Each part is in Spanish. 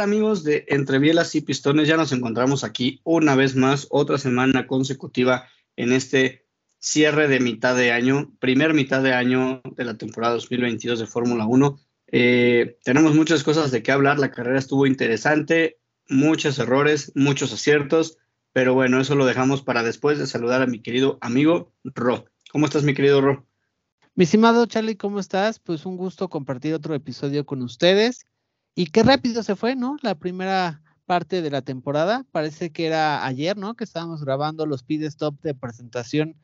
Amigos de Entre Bielas y Pistones? Ya nos encontramos aquí una vez más, otra semana consecutiva en este cierre de mitad de año, primer mitad de año de la temporada 2022 de Fórmula 1. Eh, tenemos muchas cosas de qué hablar, la carrera estuvo interesante, muchos errores, muchos aciertos, pero bueno, eso lo dejamos para después de saludar a mi querido amigo Ro. ¿Cómo estás, mi querido Ro? Mi estimado Charlie, ¿cómo estás? Pues un gusto compartir otro episodio con ustedes. Y qué rápido se fue, ¿no? La primera parte de la temporada. Parece que era ayer, ¿no? Que estábamos grabando los pit stop de presentación,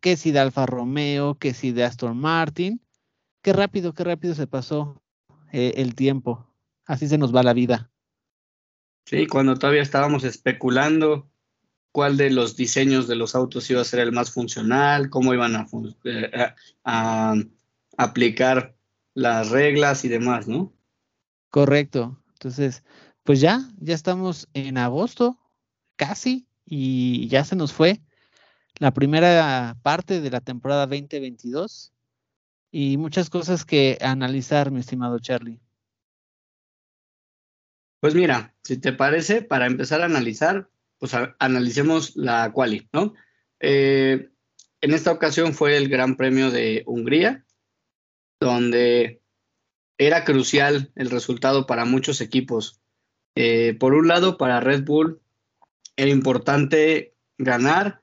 que si de Alfa Romeo, que si de Aston Martin. Qué rápido, qué rápido se pasó eh, el tiempo. Así se nos va la vida. Sí, cuando todavía estábamos especulando cuál de los diseños de los autos iba a ser el más funcional, cómo iban a, eh, a aplicar las reglas y demás, ¿no? Correcto. Entonces, pues ya, ya estamos en agosto, casi, y ya se nos fue la primera parte de la temporada 2022 y muchas cosas que analizar, mi estimado Charlie. Pues mira, si te parece, para empezar a analizar, pues analicemos la quali, ¿no? Eh, en esta ocasión fue el Gran Premio de Hungría, donde era crucial el resultado para muchos equipos. Eh, por un lado, para Red Bull era importante ganar,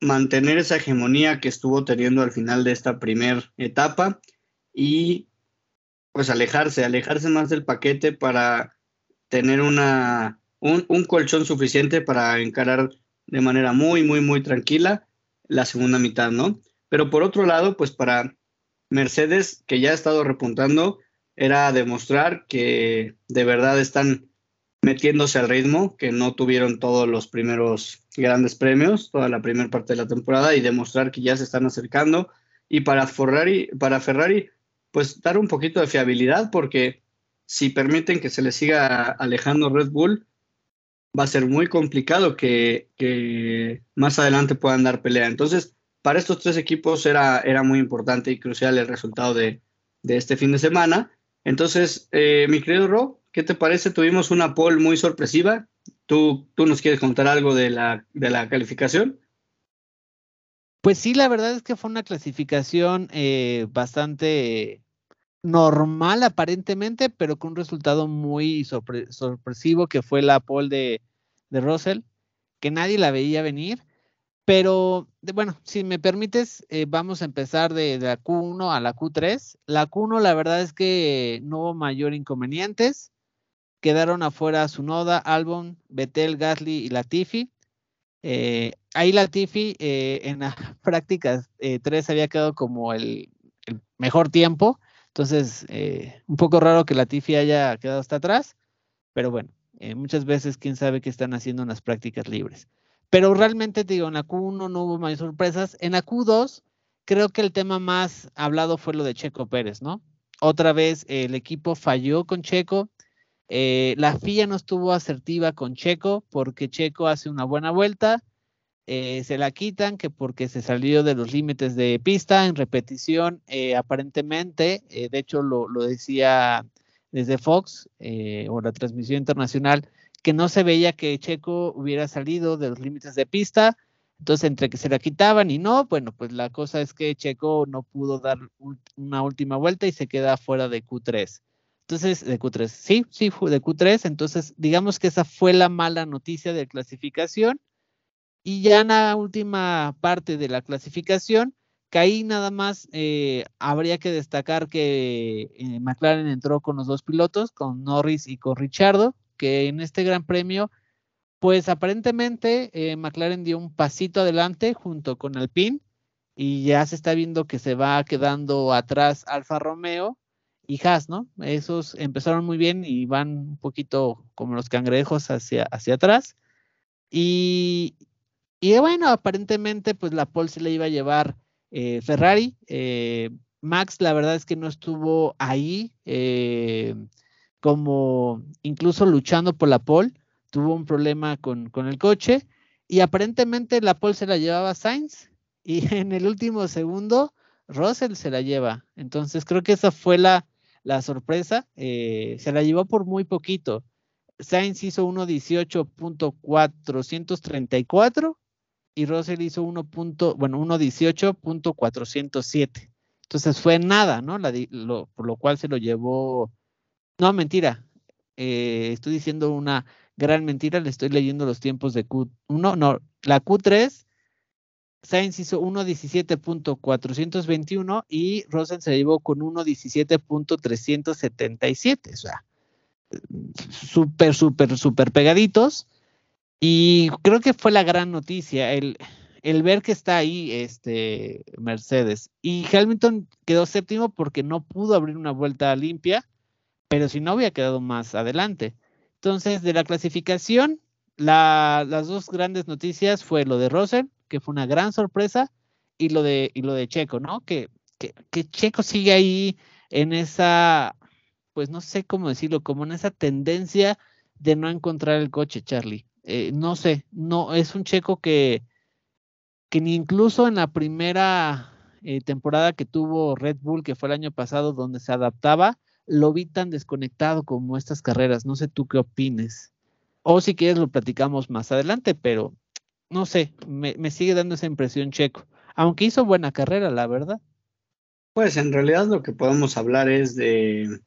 mantener esa hegemonía que estuvo teniendo al final de esta primera etapa y pues alejarse, alejarse más del paquete para tener una, un, un colchón suficiente para encarar de manera muy, muy, muy tranquila la segunda mitad, ¿no? Pero por otro lado, pues para Mercedes, que ya ha estado repuntando, era demostrar que de verdad están metiéndose al ritmo, que no tuvieron todos los primeros grandes premios, toda la primera parte de la temporada, y demostrar que ya se están acercando. Y para Ferrari, para Ferrari, pues dar un poquito de fiabilidad, porque si permiten que se le siga alejando Red Bull, va a ser muy complicado que, que más adelante puedan dar pelea. Entonces, para estos tres equipos era, era muy importante y crucial el resultado de, este fin de semana. Entonces, eh, mi querido Ro, ¿qué te parece? Tuvimos una poll muy sorpresiva. ¿Tú, tú nos quieres contar algo de la, de la calificación? Pues sí, la verdad es que fue una clasificación eh, bastante normal aparentemente, pero con un resultado muy sorpresivo que fue la pole de, de Russell, que nadie la veía venir. Pero bueno, si me permites, eh, vamos a empezar de, la Q1 a la Q3. La Q1, la verdad es que no hubo mayor inconvenientes. Quedaron afuera Sunoda, Albon, Betel, Gasly y Latifi. Eh, ahí Latifi eh, en las prácticas 3 había quedado como el, el mejor tiempo. Entonces, un poco raro que Latifi haya quedado hasta atrás. Pero bueno, muchas veces quién sabe qué están haciendo en las prácticas libres. Pero realmente, te digo, en la Q1 no hubo más sorpresas. En la Q2, creo que el tema más hablado fue lo de Checo Pérez, ¿no? Otra vez el equipo falló con Checo. Eh, la FIA no estuvo asertiva con Checo porque Checo hace una buena vuelta. Eh, se la quitan que porque se salió de los límites de pista en repetición, eh, aparentemente, de hecho lo, lo, decía desde Fox o la transmisión internacional, que no se veía que Checo hubiera salido de los límites de pista. Entonces, entre que se la quitaban y no, bueno, pues la cosa es que Checo no pudo dar una última vuelta y se queda fuera de Q3. Entonces, de Q3, sí, sí, fue de Q3. Entonces, digamos que esa fue la mala noticia de clasificación. Y ya en la última parte de la clasificación, que ahí nada más eh, habría que destacar que eh, McLaren entró con los dos pilotos, con Norris y con Richardo, que en este Gran Premio, pues aparentemente eh, McLaren dio un pasito adelante junto con Alpine y ya se está viendo que se va quedando atrás Alfa Romeo y Haas, ¿no? Esos empezaron muy bien y van un poquito como los cangrejos hacia, hacia atrás. Y, y bueno, aparentemente pues la pole se le iba a llevar eh, Ferrari. Eh, Max la verdad es que no estuvo ahí como incluso luchando por la pole. Tuvo un problema con, con, el coche y aparentemente la pole se la llevaba Sainz y en el último segundo Russell se la lleva. Entonces creo que esa fue la, la sorpresa. se la llevó por muy poquito. Sainz hizo 1.18.434 y Russell hizo 1. bueno, 1.18.407. Entonces fue nada, ¿no? por lo cual se lo llevó. No, mentira. Eh, estoy diciendo una gran mentira. Le estoy leyendo los tiempos de Q1. No, la Q3. Sainz hizo 1.17.421 y Russell se llevó con 1.17.377. O sea, súper, súper, súper pegaditos. Y creo que fue la gran noticia, el, el ver que está ahí este Mercedes. Y Hamilton quedó séptimo porque no pudo abrir una vuelta limpia, pero si no había quedado más adelante. Entonces, de la clasificación, las dos grandes noticias fue lo de Russell, que fue una gran sorpresa, y lo de, y lo de Checo, ¿no? Que, que, que Checo sigue ahí en esa, pues no sé cómo decirlo, como en esa tendencia de no encontrar el coche, Charlie. Eh, no sé, no, es un checo que, que ni incluso en la primera eh, temporada que tuvo Red Bull, que fue el año pasado, donde se adaptaba, lo vi tan desconectado como estas carreras. No sé tú qué opines. O si quieres lo platicamos más adelante, pero no sé, me, sigue dando esa impresión checo. Aunque hizo buena carrera, la verdad. Pues en realidad lo que podemos hablar es de,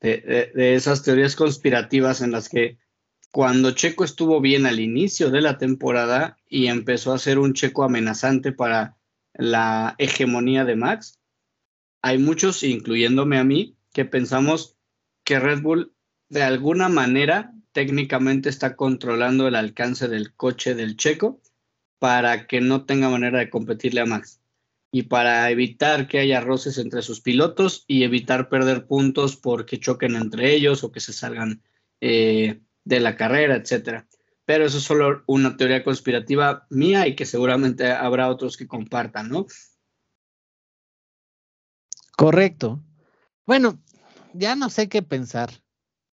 de esas teorías conspirativas en las que cuando Checo estuvo bien al inicio de la temporada y empezó a ser un Checo amenazante para la hegemonía de Max, hay muchos, incluyéndome a mí, que pensamos que Red Bull de alguna manera técnicamente está controlando el alcance del coche del Checo para que no tenga manera de competirle a Max y para evitar que haya roces entre sus pilotos y evitar perder puntos porque choquen entre ellos o que se salgan eh, de la carrera, etcétera. Pero eso es solo una teoría conspirativa mía y que seguramente habrá otros que compartan, ¿no? Correcto. Bueno, ya no sé qué pensar.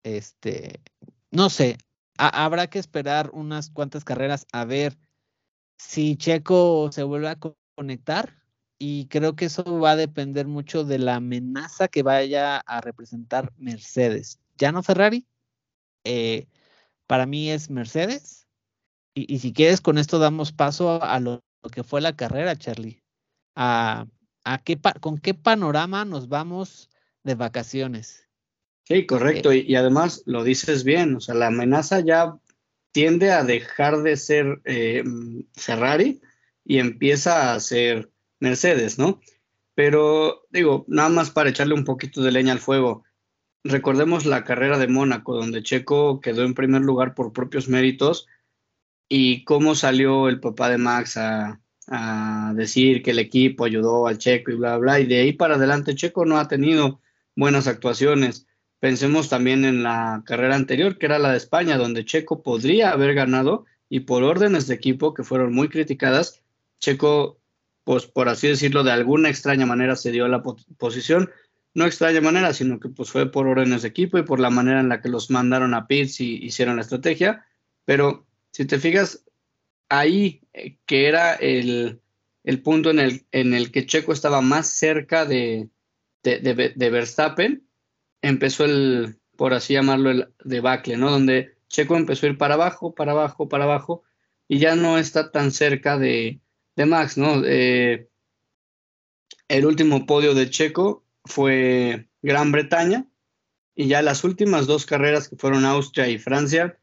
Este, no sé, habrá que esperar unas cuantas carreras a ver si Checo se vuelve a conectar y creo que eso va a depender mucho de la amenaza que vaya a representar Mercedes. Ya no Ferrari, eh, para mí es Mercedes. Y, si quieres, con esto damos paso a, lo, que fue la carrera, Charlie. A, a qué ¿Con qué panorama nos vamos de vacaciones? Sí, correcto. Eh, y, además lo dices bien, o sea, la amenaza ya tiende a dejar de ser eh, Ferrari y empieza a ser Mercedes, ¿no? Pero digo, nada más para echarle un poquito de leña al fuego, recordemos la carrera de Mónaco, donde Checo quedó en primer lugar por propios méritos y cómo salió el papá de Max a, decir que el equipo ayudó al Checo y bla, bla, y de ahí para adelante Checo no ha tenido buenas actuaciones. Pensemos también en la carrera anterior, que era la de España, donde Checo podría haber ganado y por órdenes de equipo que fueron muy criticadas, Checo, pues por así decirlo, de alguna extraña manera se dio la posición no extraña manera, sino que pues fue por órdenes de equipo y por la manera en la que los mandaron a pits y hicieron la estrategia. Pero si te fijas, ahí eh, que era el, punto en el, en el que Checo estaba más cerca de, de, Verstappen, empezó el, por así llamarlo, el debacle, ¿no? Donde Checo empezó a ir para abajo, para abajo, para abajo, y ya no está tan cerca de, Max, ¿no? Eh, el último podio de Checo fue Gran Bretaña y ya las últimas dos carreras que fueron Austria y Francia,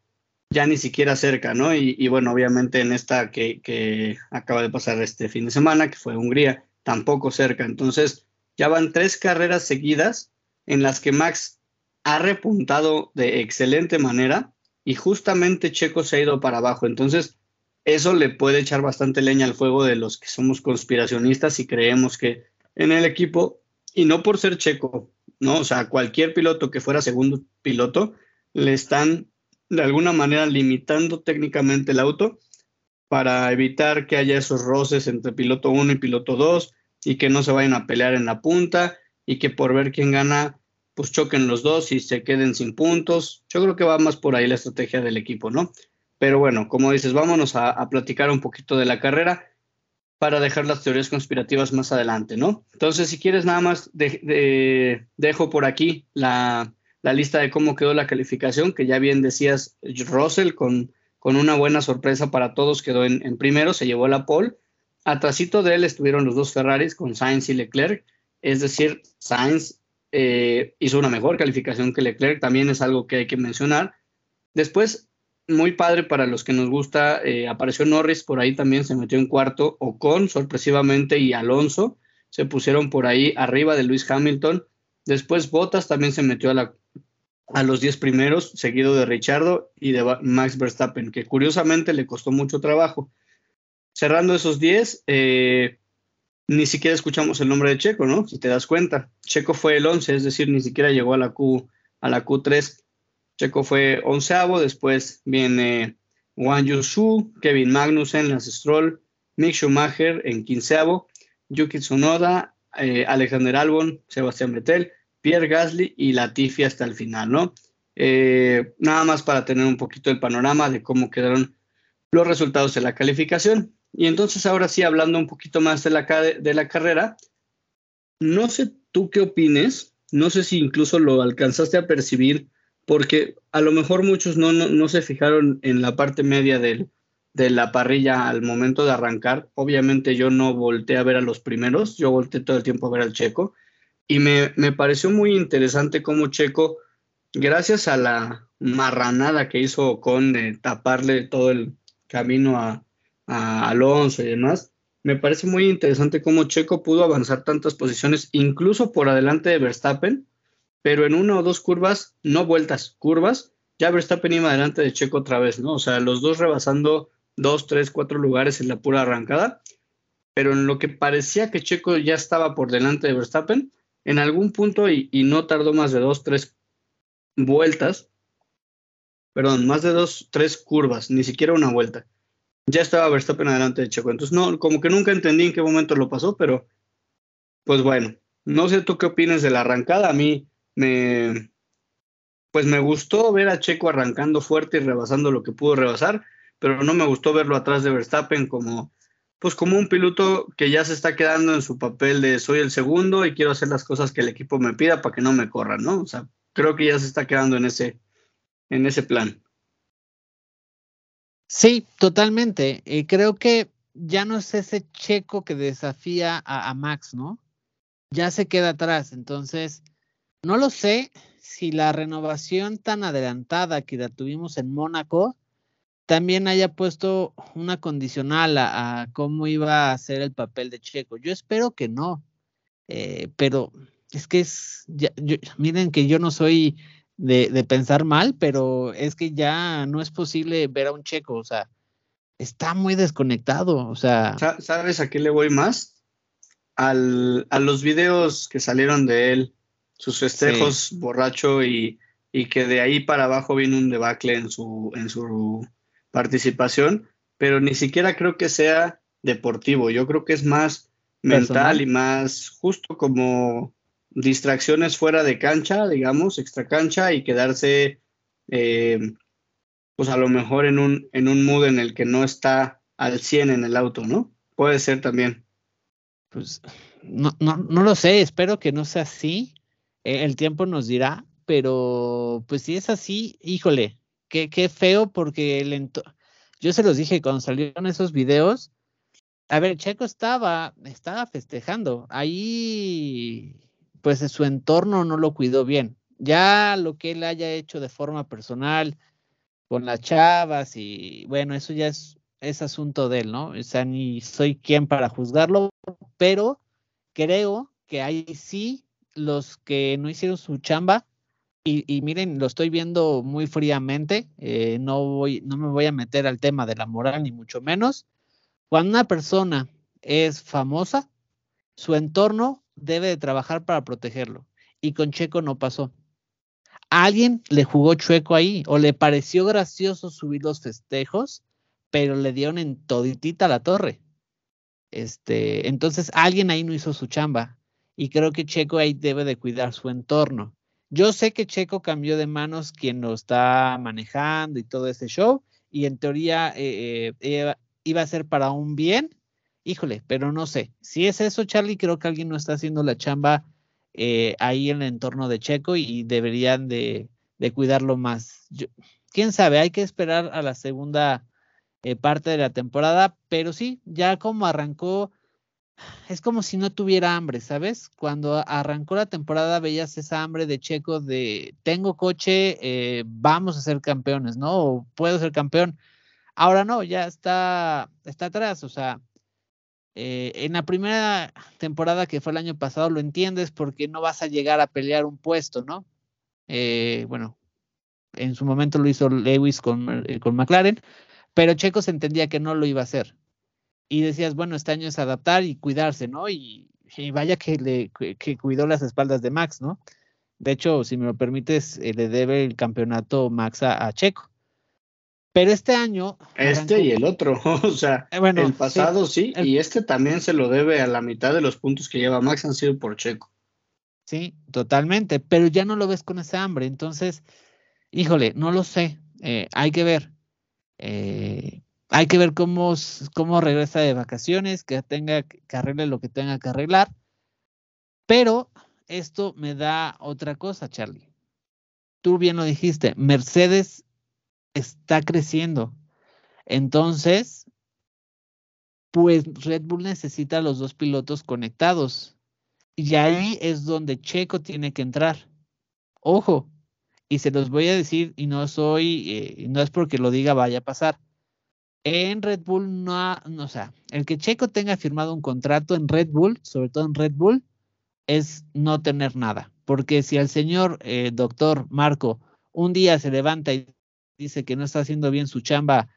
ya ni siquiera cerca, ¿no? Y, bueno, obviamente en esta que, acaba de pasar este fin de semana, que fue Hungría, tampoco cerca. Entonces, ya van tres carreras seguidas en las que Max ha repuntado de excelente manera y justamente Checo se ha ido para abajo. Entonces, eso le puede echar bastante leña al fuego de los que somos conspiracionistas y creemos que en el equipo, y no por ser Checo, ¿no? O sea, cualquier piloto que fuera segundo piloto, le están de alguna manera limitando técnicamente el auto para evitar que haya esos roces entre piloto 1 y piloto 2 y que no se vayan a pelear en la punta y que por ver quién gana, pues choquen los dos y se queden sin puntos. Yo creo que va más por ahí la estrategia del equipo, ¿no? Pero bueno, como dices, vámonos a, platicar un poquito de la carrera para dejar las teorías conspirativas más adelante, ¿no? Entonces, si quieres, nada más dejo por aquí la, lista de cómo quedó la calificación, que ya bien decías, Russell, con, con una buena sorpresa para todos, quedó en, en primero, se llevó la pole. Atrasito de él estuvieron los dos Ferraris con Sainz y Leclerc, es decir, Sainz eh, hizo una mejor calificación que Leclerc, también es algo que hay que mencionar. Después, muy padre para los que nos gusta, eh, apareció Norris por ahí también, se metió en cuarto, Ocon sorpresivamente y Alonso se pusieron por ahí arriba de Luis Hamilton. Después Bottas también se metió a, a los 10 primeros, seguido de Richardo y de Max Verstappen, que curiosamente le costó mucho trabajo. Cerrando esos 10, eh, ni siquiera escuchamos el nombre de Checo, ¿no? Si te das cuenta. Checo fue el 11, es decir, ni siquiera llegó a la, Q, a la Q3. Checo fue onceavo, después viene Wang Yusu, Kevin Magnussen, Lance Stroll, Mick Schumacher en quinceavo, Yuki Tsunoda, eh, Alexander Albon, Sebastián Vettel, Pierre Gasly y Latifi hasta el final, ¿no? Eh, nada más para tener un poquito el panorama de cómo quedaron los resultados de la calificación. Y entonces ahora sí, hablando un poquito más de la, de la carrera, no sé tú qué opines, no sé si incluso lo alcanzaste a percibir, porque a lo mejor muchos no, no, se fijaron en la parte media del, de la parrilla al momento de arrancar. Obviamente yo no volteé a ver a los primeros, yo volteé todo el tiempo a ver al Checo. Y me, me pareció muy interesante cómo Checo, gracias a la marranada que hizo con taparle todo el camino a, a Alonso y demás, me parece muy interesante cómo Checo pudo avanzar tantas posiciones, incluso por adelante de Verstappen, pero en una o dos curvas, no vueltas, curvas, ya Verstappen iba adelante de Checo otra vez, ¿no? O sea, los dos rebasando dos, tres, cuatro lugares en la pura arrancada, pero en lo que parecía que Checo ya estaba por delante de Verstappen, en algún punto, y, y no tardó más de dos, tres vueltas, perdón, más de dos, tres curvas, ni siquiera una vuelta ya estaba Verstappen adelante de Checo. Entonces, no, como que nunca entendí en qué momento lo pasó, pero pues bueno, no sé tú qué opinas de la arrancada. A mí me, pues me gustó ver a Checo arrancando fuerte y rebasando lo que pudo rebasar, pero no me gustó verlo atrás de Verstappen como, pues como un piloto que ya se está quedando en su papel de soy el segundo y quiero hacer las cosas que el equipo me pida para que no me corran, ¿no? O sea, creo que ya se está quedando en ese, en ese plan. Sí, totalmente. Eh, creo que ya no es ese checo que desafía a, Max, ¿no? Ya se queda atrás. Entonces, no lo sé si la renovación tan adelantada que la tuvimos en Mónaco también haya puesto una condicional a, cómo iba a ser el papel de Checo. Yo espero que no, eh, pero es que es, miren que yo no soy de, pensar mal, pero es que ya no es posible ver a un checo, o sea, está muy desconectado, o sea. ¿Sabes a qué le voy más? Al, a los videos que salieron de él, sus festejos borracho y, y, que de ahí para abajo vino un debacle en su, en su participación, pero ni siquiera creo que sea deportivo, yo creo que es más mental y más justo como distracciones fuera de cancha, digamos, extra cancha y quedarse, eh, pues a lo mejor en un, en un mood en el que no está al 100 en el auto, ¿no? Puede ser también. Pues no, no, no lo sé, espero que no sea así. E, el tiempo nos dirá, pero pues si es así, híjole, qué, qué feo porque el yo se los dije cuando salieron esos videos. A ver, Checo estaba, estaba festejando. Ahí pues su entorno no lo cuidó bien. Ya lo que él haya hecho de forma personal con las chavas y bueno, eso ya es, es asunto de él, ¿no? O sea, ni soy quien para juzgarlo, pero creo que ahí sí los que no hicieron su chamba y, miren, lo estoy viendo muy fríamente, eh, no, voy, no me voy a meter al tema de la moral ni mucho menos. Cuando una persona es famosa, su entorno debe de trabajar para protegerlo. Y con Checo no pasó. alguien le jugó chueco ahí o le pareció gracioso subir los festejos, pero le dieron en toditita la torre. Este, entonces alguien ahí no hizo su chamba y creo que Checo ahí debe de cuidar su entorno. Yo sé que Checo cambió de manos quien lo está manejando y todo ese show, y en teoría eh, eh, iba a ser para un bien. Híjole, pero no sé. Si es eso, Charlie, creo que alguien no está haciendo la chamba eh, ahí en el entorno de Checo y, deberían de, cuidarlo más. Quién sabe, hay que esperar a la segunda parte de la temporada, pero sí, ya como arrancó es como si no tuviera hambre, ¿sabes? Cuando arrancó la temporada veías esa hambre de Checo de tengo coche, eh, vamos a ser campeones, ¿no? O puedo ser campeón. Ahora no, ya está, está atrás, o sea, eh, en la primera temporada que fue el año pasado lo entiendes porque no vas a llegar a pelear un puesto, ¿no? Eh, bueno, en su momento lo hizo Lewis con, con McLaren, pero Checo entendía que no lo iba a hacer y decías, bueno, este año es adaptar y cuidarse, ¿no? Y, vaya que le que cuidó las espaldas de Max, ¿no? De hecho, si me lo permites, eh, le debe el campeonato Max a, Checo. Pero este año. Este y el otro, o sea, eh, bueno, el pasado sí, y este también se lo debe a la mitad de los puntos que lleva Max han sido por Checo. Sí, totalmente, pero ya no lo ves con ese hambre, entonces, híjole, no lo sé, eh, hay que ver. Eh, hay que ver cómo, cómo regresa de vacaciones, que tenga que arregle lo que tenga que arreglar. Pero esto me da otra cosa, Charlie. Tú bien lo dijiste, Mercedes está creciendo. Entonces, pues Red Bull necesita los dos pilotos conectados. Y ahí es donde Checo tiene que entrar. Ojo, y se los voy a decir, y no soy, eh, no es porque lo diga vaya a pasar en Red Bull no, no, o sea, el que Checo tenga firmado un contrato en Red Bull, sobre todo en Red Bull, es no tener nada. Porque si al señor eh, doctor Marco un día se levanta y dice que no está haciendo bien su chamba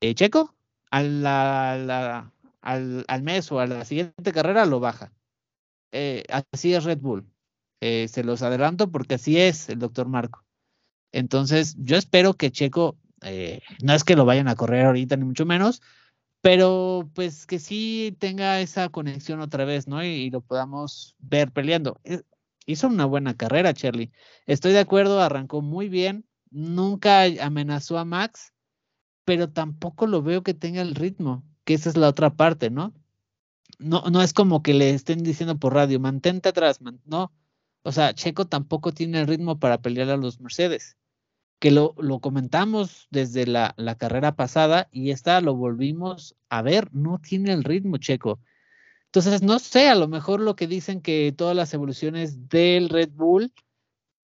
eh, Checo, al, al, mes o a la siguiente carrera lo baja. Eh, así es Red Bull. se los adelanto porque así es el doctor Marco. Entonces, yo espero que Checo eh, no es que lo vayan a correr ahorita, ni mucho menos, pero pues que sí tenga esa conexión otra vez, ¿no? Y, lo podamos ver peleando. Eh, hizo una buena carrera, Charlie. Estoy de acuerdo, arrancó muy bien, nunca amenazó a Max, pero tampoco lo veo que tenga el ritmo, que esa es la otra parte, ¿no? No, no es como que le estén diciendo por radio, mantente atrás, no. O sea, Checo tampoco tiene el ritmo para pelear a los Mercedes que lo, lo comentamos desde la, la, carrera pasada y esta lo volvimos a ver, no tiene el ritmo checo. Entonces, no sé, a lo mejor lo que dicen que todas las evoluciones del Red Bull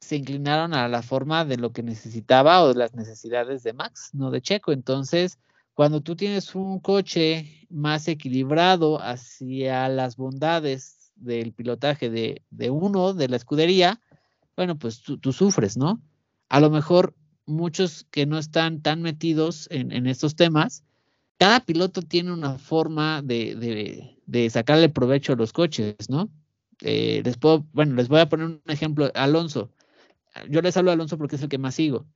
se inclinaron a la forma de lo que necesitaba o de las necesidades de Max, no de Checo. Entonces, cuando tú tienes un coche más equilibrado hacia las bondades del pilotaje de, de uno, de la escudería, bueno, pues tú, sufres, ¿no? A lo mejor muchos que no están tan metidos en, estos temas, cada piloto tiene una forma de, sacarle provecho a los coches, ¿no? Eh, les puedo, bueno, les voy a poner un ejemplo. Alonso, yo les hablo a Alonso porque es el que más sigo.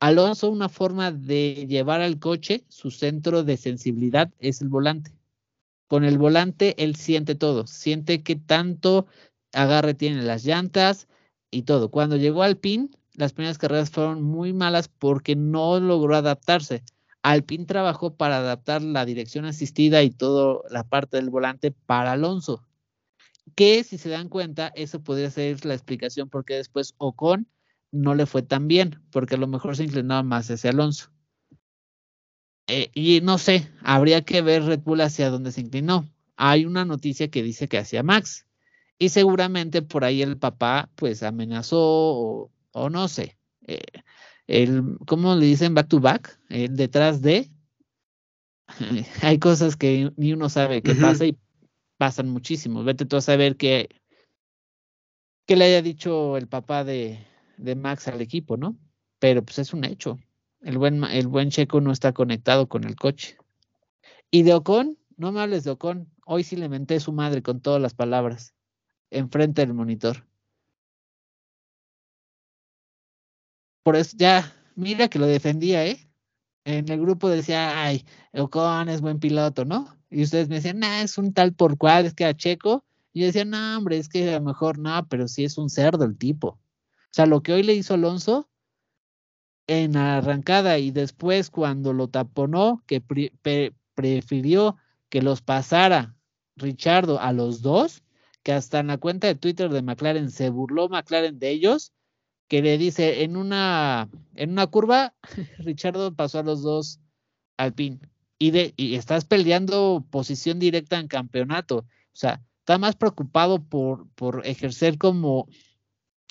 Alonso, una forma de llevar al coche, su centro de sensibilidad es el volante. Con el volante él siente todo, siente que tanto agarre tiene las llantas y todo. Cuando llegó al pin, las primeras carreras fueron muy malas porque no logró adaptarse. Alpine trabajó para adaptar la dirección asistida y toda la parte del volante para Alonso. Que si se dan cuenta, eso podría ser la explicación porque después Ocon no le fue tan bien, porque a lo mejor se inclinaba más hacia Alonso. Eh, y no sé, habría que ver Red Bull hacia dónde se inclinó. Hay una noticia que dice que hacia Max. Y seguramente por ahí el papá pues amenazó o o no sé, eh, el, ¿cómo le dicen back to back? El detrás de, hay cosas que ni uno sabe qué pasa y pasan muchísimo. Vete tú a saber que, que le haya dicho el papá de, de Max al equipo, ¿no? Pero pues es un hecho. El buen, el buen Checo no está conectado con el coche. Y de Ocon, no me hables de Ocon. Hoy sí le menté su madre con todas las palabras. Enfrente del monitor. Por eso ya, mira que lo defendía, ¿eh? En el grupo decía, ay, Ocon es buen piloto, ¿no? Y ustedes me decían, nah, es un tal por cual, es que a Checo. Y yo decía, no, hombre, es que a lo mejor no, pero sí es un cerdo el tipo. O sea, lo que hoy le hizo Alonso en arrancada y después cuando lo taponó, que prefirió que los pasara Richardo a los dos, que hasta en la cuenta de Twitter de McLaren se burló McLaren de ellos, que le dice en una, en una curva, Richardo pasó a los dos al pin y, de, y estás peleando posición directa en campeonato. O sea, está más preocupado por, por ejercer como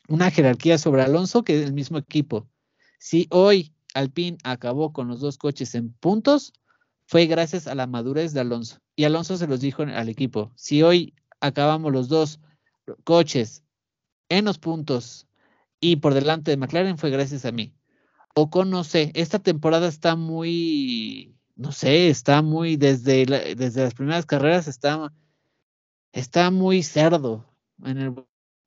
una jerarquía sobre Alonso que el mismo equipo. Si hoy Alpine acabó con los dos coches en puntos, fue gracias a la madurez de Alonso. Y Alonso se los dijo al equipo, si hoy acabamos los dos coches en los puntos y por delante de McLaren fue gracias a mí. O con, no sé, esta temporada está muy no sé, está muy, desde, desde las primeras carreras está, está muy cerdo, en el,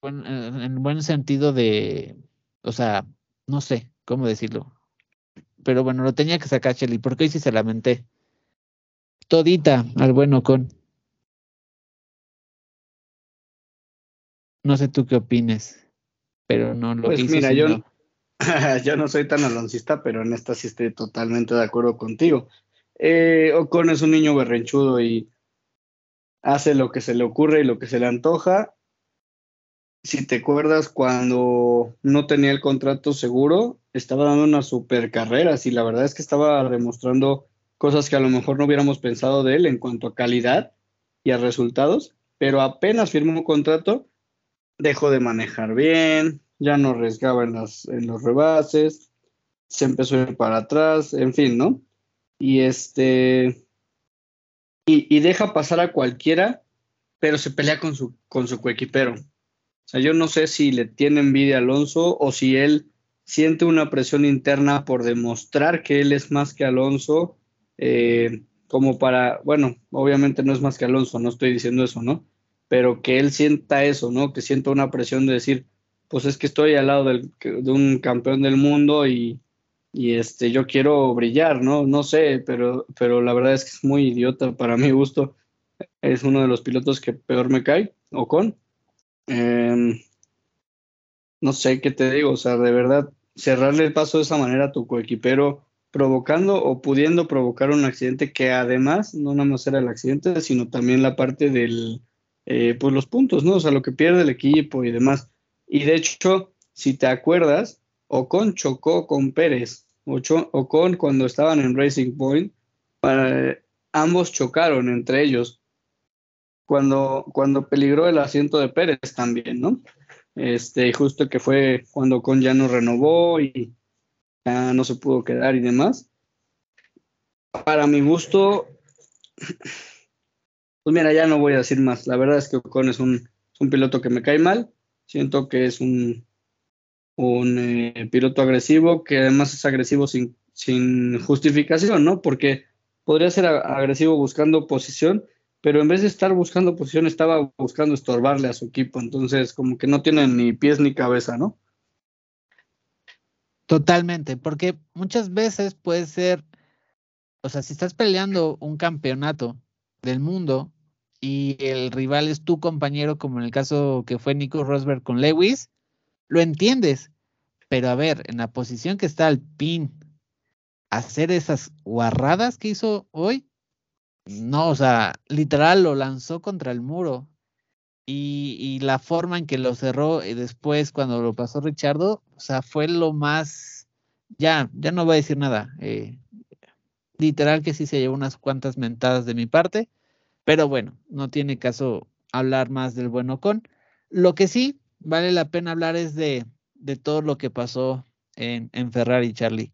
en el buen sentido de, o sea, no sé cómo decirlo. Pero bueno, lo tenía que sacar Shelly, porque hoy sí se lamenté. Todita al bueno con. No sé tú qué opines, pero no lo pues mira, yo, yo no soy tan aloncista, pero en esta sí estoy totalmente de acuerdo contigo. Eh, Ocon es un niño berrenchudo y hace lo que se le ocurre y lo que se le antoja. Si te acuerdas, cuando no tenía el contrato seguro, estaba dando una super carrera y la verdad es que estaba demostrando cosas que a lo mejor no hubiéramos pensado de él en cuanto a calidad y a resultados, pero apenas firmó un contrato, dejó de manejar bien, ya no arriesgaba en, en los rebases, se empezó a ir para atrás, en fin, ¿no? y este y, deja pasar a cualquiera, pero se pelea con su, con su coequipero. Sea, yo no sé si le tiene envidia a Alonso o si él siente una presión interna por demostrar que él es más que Alonso, eh, como para, bueno, obviamente no es más que Alonso, no estoy diciendo eso, ¿no? Pero que él sienta eso, ¿no? Que sienta una presión de decir, pues es que estoy al lado del, de un campeón del mundo y, y este yo quiero brillar, ¿no? No sé, pero, pero la verdad es que es muy idiota para mi gusto. Es uno de los pilotos que peor me cae, o con. Em, no sé qué te digo, o sea, de verdad, cerrarle el paso de esa manera a tu coequipero, provocando o pudiendo provocar un accidente que además no nada más era el accidente, sino también la parte del, eh, pues los puntos, ¿no? O sea, lo que pierde el equipo y demás. Y de hecho, si te acuerdas, Ocon chocó con Pérez. Ocon cuando estaban en Racing Point, ambos chocaron entre ellos. Cuando, cuando peligró el asiento de Pérez también, ¿no? Este, justo que fue cuando Ocon ya no renovó y ya no se pudo quedar y demás. Para mi gusto, pues mira, ya no voy a decir más. La verdad es que Ocon es un, un piloto que me cae mal. Siento que es un, un eh, piloto agresivo que además es agresivo sin, sin justificación, ¿no? Porque podría ser agresivo buscando posición, pero en vez de estar buscando posición estaba buscando estorbarle a su equipo, entonces como que no tiene ni pies ni cabeza, ¿no? Totalmente, porque muchas veces puede ser, o sea, si estás peleando un campeonato del mundo y el rival es tu compañero, como en el caso que fue Nico Rosberg con Lewis, lo entiendes. Pero a ver, en la posición que está el pin, hacer esas guarradas que hizo hoy, no, o sea, literal lo lanzó contra el muro. Y, la forma en que lo cerró y después cuando lo pasó Richardo, o sea, fue lo más, ya, ya no voy a decir nada. Eh, literal que sí se llevó unas cuantas mentadas de mi parte, pero bueno, no tiene caso hablar más del bueno con. Lo que sí vale la pena hablar es de, de todo lo que pasó en, en Ferrari, Charlie.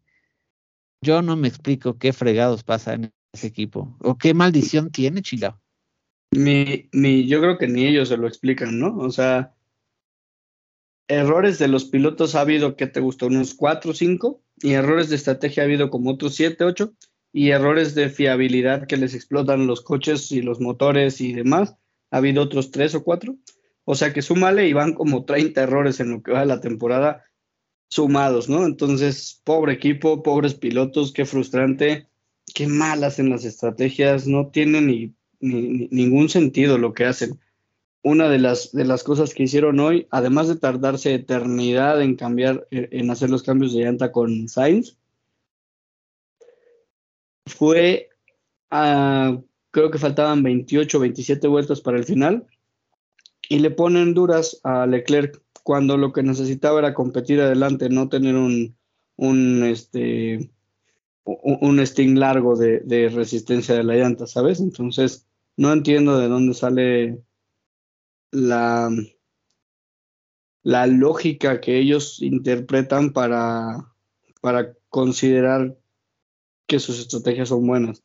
Yo no me explico qué fregados pasa en equipo o qué maldición tiene Chila. Ni, ni yo creo que ni ellos se lo explican, ¿no? O sea, errores de los pilotos ha habido, ¿qué te gustó? Unos 4 o 5, y errores de estrategia ha habido como otros 7, 8, y errores de fiabilidad que les explotan los coches y los motores y demás, ha habido otros 3 o 4. O sea que súmale y van como 30 errores en lo que va de la temporada sumados, ¿no? Entonces, pobre equipo, pobres pilotos, qué frustrante, qué malas en las estrategias, no tienen ni, ningún sentido lo que hacen. Una de las, de las cosas que hicieron hoy, además de tardarse eternidad en cambiar, eh, en hacer los cambios de llanta con Sainz, fue, a, creo que faltaban 28, 27 vueltas para el final, y le ponen duras a Leclerc cuando lo que necesitaba era competir adelante, no tener un, un, este, un sting largo de, resistencia de la llanta, ¿sabes? Entonces, no entiendo de dónde sale la, la lógica que ellos interpretan para, para considerar que sus estrategias son buenas,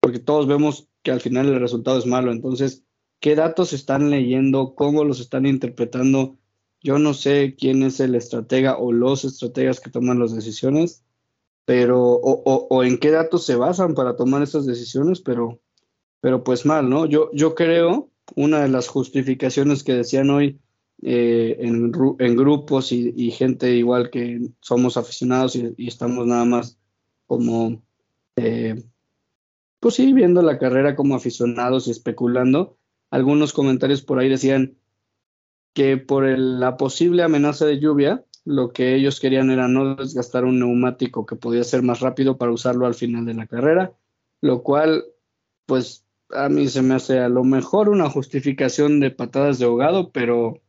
porque todos vemos que al final el resultado es malo, entonces, ¿qué datos están leyendo? ¿Cómo los están interpretando? Yo no sé quién es el estratega o los estrategas que toman las decisiones, pero, o, en qué datos se basan para tomar esas decisiones, pero, pero pues mal, ¿no? Yo, yo creo, una de las justificaciones que decían hoy eh, en, en, grupos y, gente igual que somos aficionados y, estamos nada más como, eh, pues sí, viendo la carrera como aficionados y especulando, algunos comentarios por ahí decían, que por la posible amenaza de lluvia, lo que ellos querían era no desgastar un neumático que podía ser más rápido para usarlo al final de la carrera, lo cual, pues a mí se me hace a lo mejor una justificación de patadas de ahogado, pero,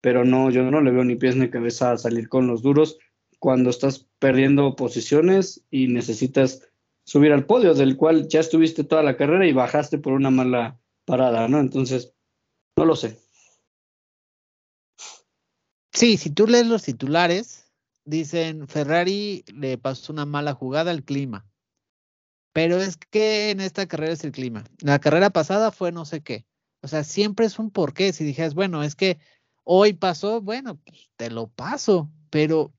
pero no, yo no le veo ni pies ni cabeza a salir con los duros cuando estás perdiendo posiciones y necesitas subir al podio, del cual ya estuviste toda la carrera y bajaste por una mala parada, ¿no? Entonces, no lo sé. Sí, si tú lees los titulares, dicen Ferrari le pasó una mala jugada al clima. Pero es que en esta carrera es el clima. La carrera pasada fue no sé qué. O sea, siempre es un porqué. Si dijeras, bueno, es que hoy pasó, bueno, pues te lo paso. Pero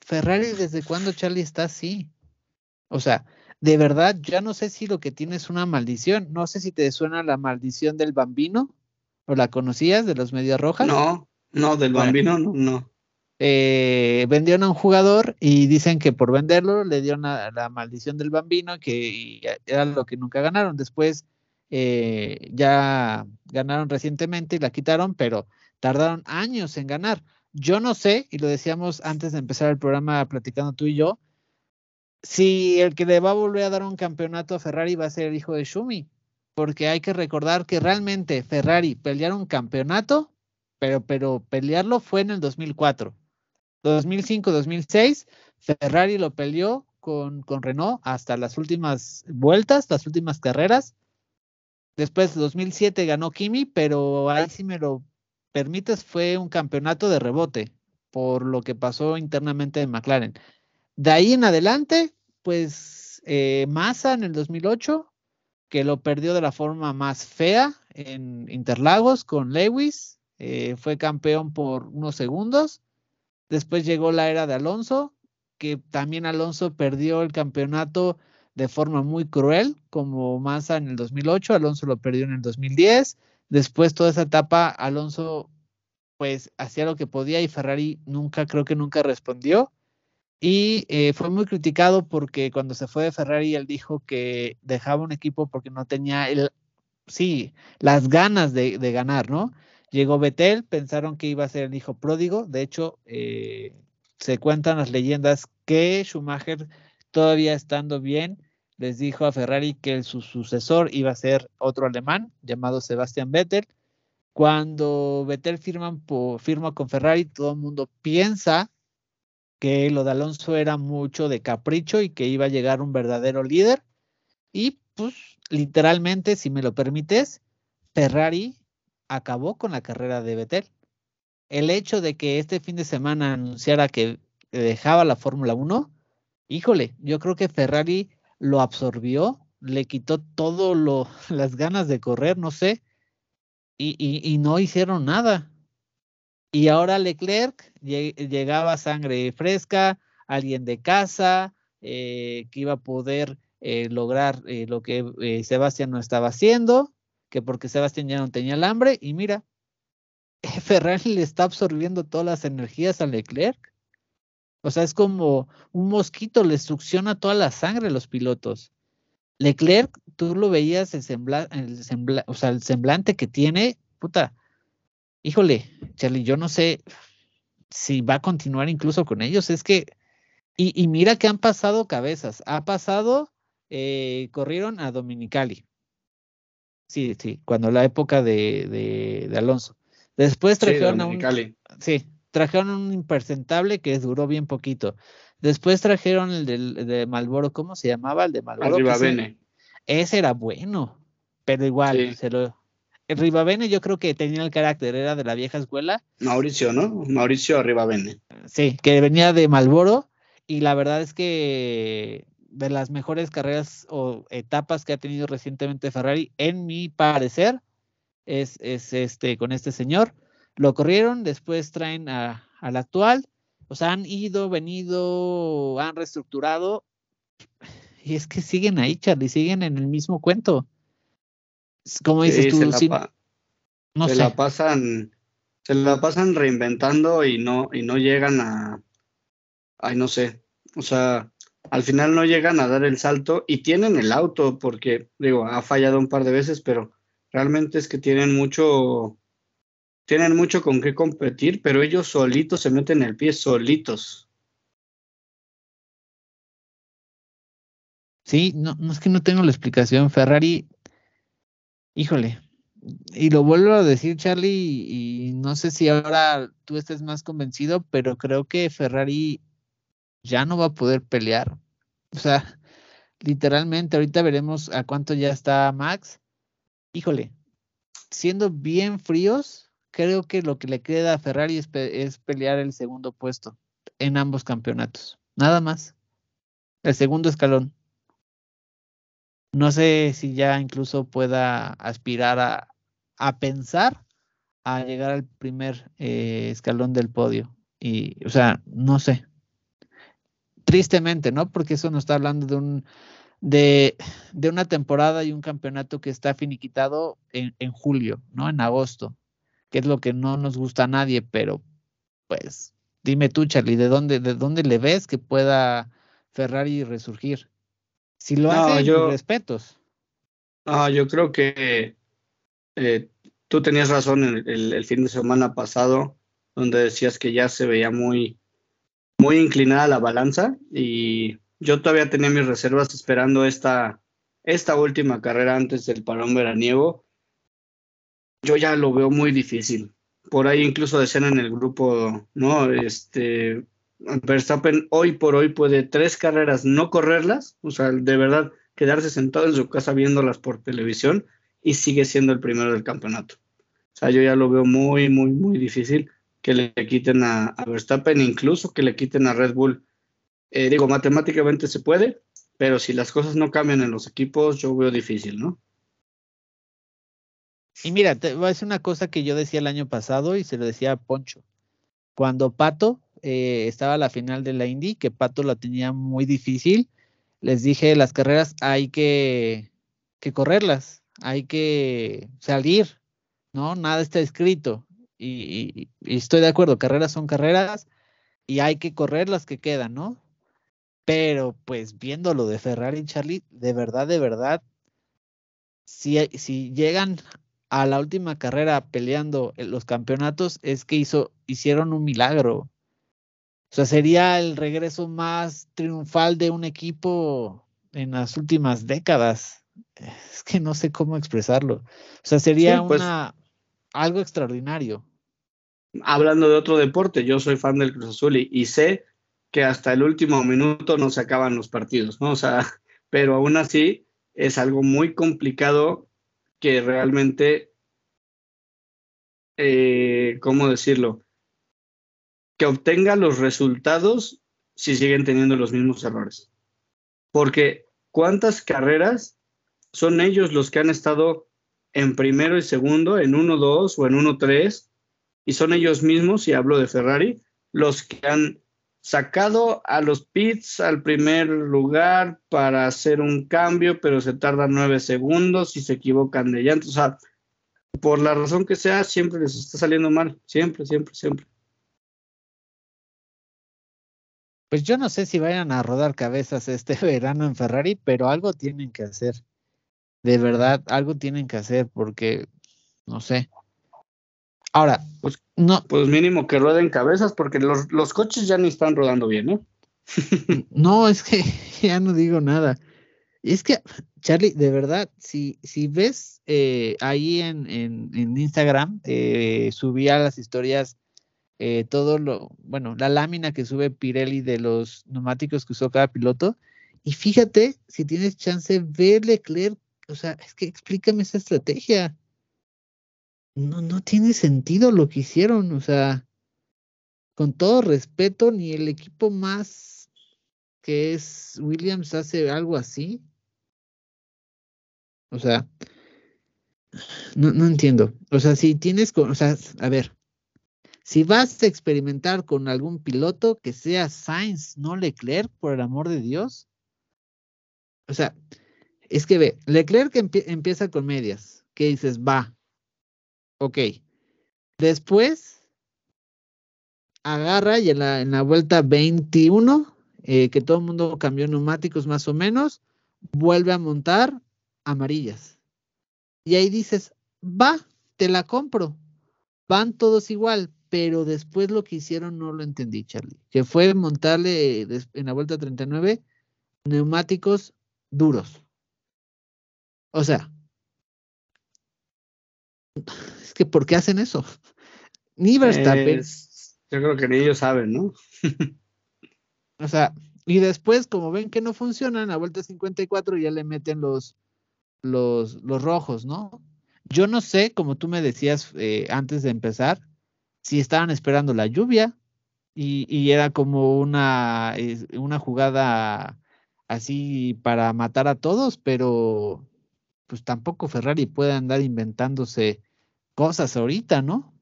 Ferrari, ¿desde cuándo Charlie está así? O sea, de verdad, ya no sé si lo que tiene es una maldición. No sé si te suena la maldición del bambino. ¿O la conocías de los medios rojas? No. No, del bambino no. no. Eh, vendieron a un jugador y dicen que por venderlo le dio la maldición del bambino, que era lo que nunca ganaron. Después eh, ya ganaron recientemente y la quitaron, pero tardaron años en ganar. Yo no sé, y lo decíamos antes de empezar el programa platicando tú y yo, si el que le va a volver a dar un campeonato a Ferrari va a ser el hijo de Schumi, porque hay que recordar que realmente Ferrari pelear un campeonato pero, pero pelearlo fue en el 2004. 2005-2006, Ferrari lo peleó con, con, Renault hasta las últimas vueltas, las últimas carreras. Después, 2007 ganó Kimi, pero ahí si me lo permites, fue un campeonato de rebote por lo que pasó internamente en McLaren. De ahí en adelante, pues eh, Massa en el 2008, que lo perdió de la forma más fea en Interlagos con Lewis, eh, fue campeón por unos segundos. Después llegó la era de Alonso, que también Alonso perdió el campeonato de forma muy cruel, como Massa en el 2008, Alonso lo perdió en el 2010. Después toda esa etapa, Alonso pues hacía lo que podía y Ferrari nunca, creo que nunca respondió. Y eh, fue muy criticado porque cuando se fue de Ferrari, él dijo que dejaba un equipo porque no tenía el, sí, las ganas de, de ganar, ¿no? Llegó Betel, pensaron que iba a ser el hijo pródigo. De hecho, eh, se cuentan las leyendas que Schumacher, todavía estando bien, les dijo a Ferrari que su sucesor iba a ser otro alemán llamado Sebastian Vettel. Cuando Vettel firma, firma con Ferrari, todo el mundo piensa que lo de Alonso era mucho de capricho y que iba a llegar un verdadero líder. Y pues literalmente, si me lo permites, Ferrari acabó con la carrera de Vettel. El hecho de que este fin de semana anunciara que dejaba la Fórmula 1, híjole, yo creo que Ferrari lo absorbió, le quitó todo lo, las ganas de correr, no sé, y, y, no hicieron nada. Y ahora Leclerc llegaba sangre fresca, alguien de casa, eh, que iba a poder eh, lograr eh, lo que Sebastián no estaba haciendo, que porque Sebastián ya no tenía el hambre, y mira, Ferrari le está absorbiendo todas las energías a Leclerc. O sea, es como un mosquito, le succiona toda la sangre a los pilotos. Leclerc, tú lo veías, el, o sea, el semblante que tiene, puta, híjole, Charlie, yo no sé si va a continuar incluso con ellos. Es que, y, mira que han pasado cabezas. Ha pasado, eh, corrieron a Dominicali. Sí, sí, cuando la época de, de, Alonso. Después trajeron a un. Sí, trajeron un impresentable que duró bien poquito. Después trajeron el de Malboro, ¿cómo se llamaba? El de Malboro. Ese era bueno, pero igual se lo. El Rivabene yo creo que tenía el carácter, era de la vieja escuela. Mauricio, ¿no? Mauricio Rivabene. Sí, que venía de Malboro y la verdad es que de las mejores carreras o etapas que ha tenido recientemente Ferrari, en mi parecer, es, es este con este señor. Lo corrieron, después traen a, al actual, o sea, han ido, venido, han reestructurado, y es que siguen ahí, Charlie, siguen en el mismo cuento. Como dices tú, se la, no se la pasan, se la pasan reinventando y no, y no llegan a, ay, no sé, o sea, al final no llegan a dar el salto y tienen el auto, porque, digo, ha fallado un par de veces, pero realmente es que tienen mucho, tienen mucho con qué competir, pero ellos solitos se meten el pie, solitos. Sí, no, no es que no tengo la explicación. Ferrari, híjole, y lo vuelvo a decir, Charlie, y no sé si ahora tú estés más convencido, pero creo que Ferrari ya no va a poder pelear. O sea, literalmente, ahorita veremos a cuánto ya está Max. Híjole, siendo bien fríos, creo que lo que le queda a Ferrari es, pelear el segundo puesto en ambos campeonatos. Nada más. El segundo escalón. No sé si ya incluso pueda aspirar a, a pensar a llegar al primer eh, escalón del podio. Y, o sea, no sé. Tristemente, ¿no? Porque eso nos está hablando de un de, de una temporada y un campeonato que está finiquitado en, en julio, ¿no? En agosto que es lo que no nos gusta a nadie, pero pues dime tú, Charlie, ¿de dónde, de dónde le ves que pueda Ferrari resurgir? Si lo hace, yo, respetos. Ah, yo creo que eh, tú tenías razón el, el, fin de semana pasado, donde decías que ya se veía muy, muy inclinada la balanza y yo todavía tenía mis reservas esperando esta, esta última carrera antes del parón veraniego yo ya lo veo muy difícil. Por ahí incluso decían en el grupo, ¿no? Este, Verstappen hoy por hoy puede tres carreras no correrlas, o sea, de verdad quedarse sentado en su casa viéndolas por televisión y sigue siendo el primero del campeonato. O sea, yo ya lo veo muy, muy, muy difícil que le quiten a, Verstappen, incluso que le quiten a Red Bull. Eh, digo, matemáticamente se puede, pero si las cosas no cambian en los equipos, yo veo difícil, ¿no? Y mira, te decir una cosa que yo decía el año pasado y se lo decía a Poncho. Cuando Pato eh, estaba a la final de la Indy, que Pato la tenía muy difícil, les dije, las carreras hay que, que correrlas, hay que salir, ¿no? Nada está escrito. Y, y, estoy de acuerdo, carreras son carreras y hay que correr las que quedan, ¿no? Pero pues viendo lo de Ferrari y Charlie, de verdad, de verdad, si, si llegan a la última carrera peleando los campeonatos es que hizo, hicieron un milagro. O sea, sería el regreso más triunfal de un equipo en las últimas décadas. Es que no sé cómo expresarlo. O sea, sería pues una algo extraordinario. Hablando de otro deporte, yo soy fan del Cruz Azul y, sé que hasta el último minuto no se acaban los partidos, ¿no? O sea, pero aún así es algo muy complicado que realmente, eh, ¿cómo decirlo? Que obtenga los resultados si siguen teniendo los mismos errores. Porque ¿cuántas carreras son ellos los que han estado en primero y segundo, en 1-2 o en 1-3, y son ellos mismos, y hablo de Ferrari, los que han sacado a los pits al primer lugar para hacer un cambio, pero se tardan nueve segundos y se equivocan de llanto. O sea, por la razón que sea, siempre les está saliendo mal. Siempre, siempre, siempre. Pues yo no sé si vayan a rodar cabezas este verano en Ferrari, pero algo tienen que hacer. De verdad, algo tienen que hacer porque, no sé. Ahora, pues, no. Pues mínimo que rueden cabezas porque los, los coches ya ni están rodando bien, ¿no? no, es que ya no digo nada. Es que, Charlie, de verdad, si, si ves eh, ahí en, en, en Instagram, eh, subía las historias eh, todo lo, bueno, la lámina que sube Pirelli de los neumáticos que usó cada piloto. Y fíjate, si tienes chance, ver Leclerc, o sea, es que explícame esa estrategia. No, no tiene sentido lo que hicieron, o sea, con todo respeto, ni el equipo más que es Williams hace algo así. O sea, no, no entiendo. O sea, si tienes, o sea, a ver, si vas a experimentar con algún piloto, que sea Sainz, no Leclerc, por el amor de Dios. O sea, es que ve, Leclerc empieza con medias. ¿Qué dices? Va. Ok. Después agarra y en la, vuelta 21, eh, que todo el mundo cambió neumáticos más o menos, vuelve a montar amarillas. Y ahí dices, va, te la compro. Van todos igual, pero después lo que hicieron no lo entendí, Charlie, que fue montarle en la vuelta 39 neumáticos duros. O sea, es que ¿por qué hacen eso? Ni Verstappen. yo creo que ni ellos saben, ¿no? o sea, y después, como ven que no funcionan, a vuelta 54 ya le meten los, los, los rojos, ¿no? Yo no sé, como tú me decías eh, antes de empezar, si estaban esperando la lluvia y, era como una, una jugada así para matar a todos, pero pues tampoco Ferrari puede andar inventándose cosas ahorita, ¿no?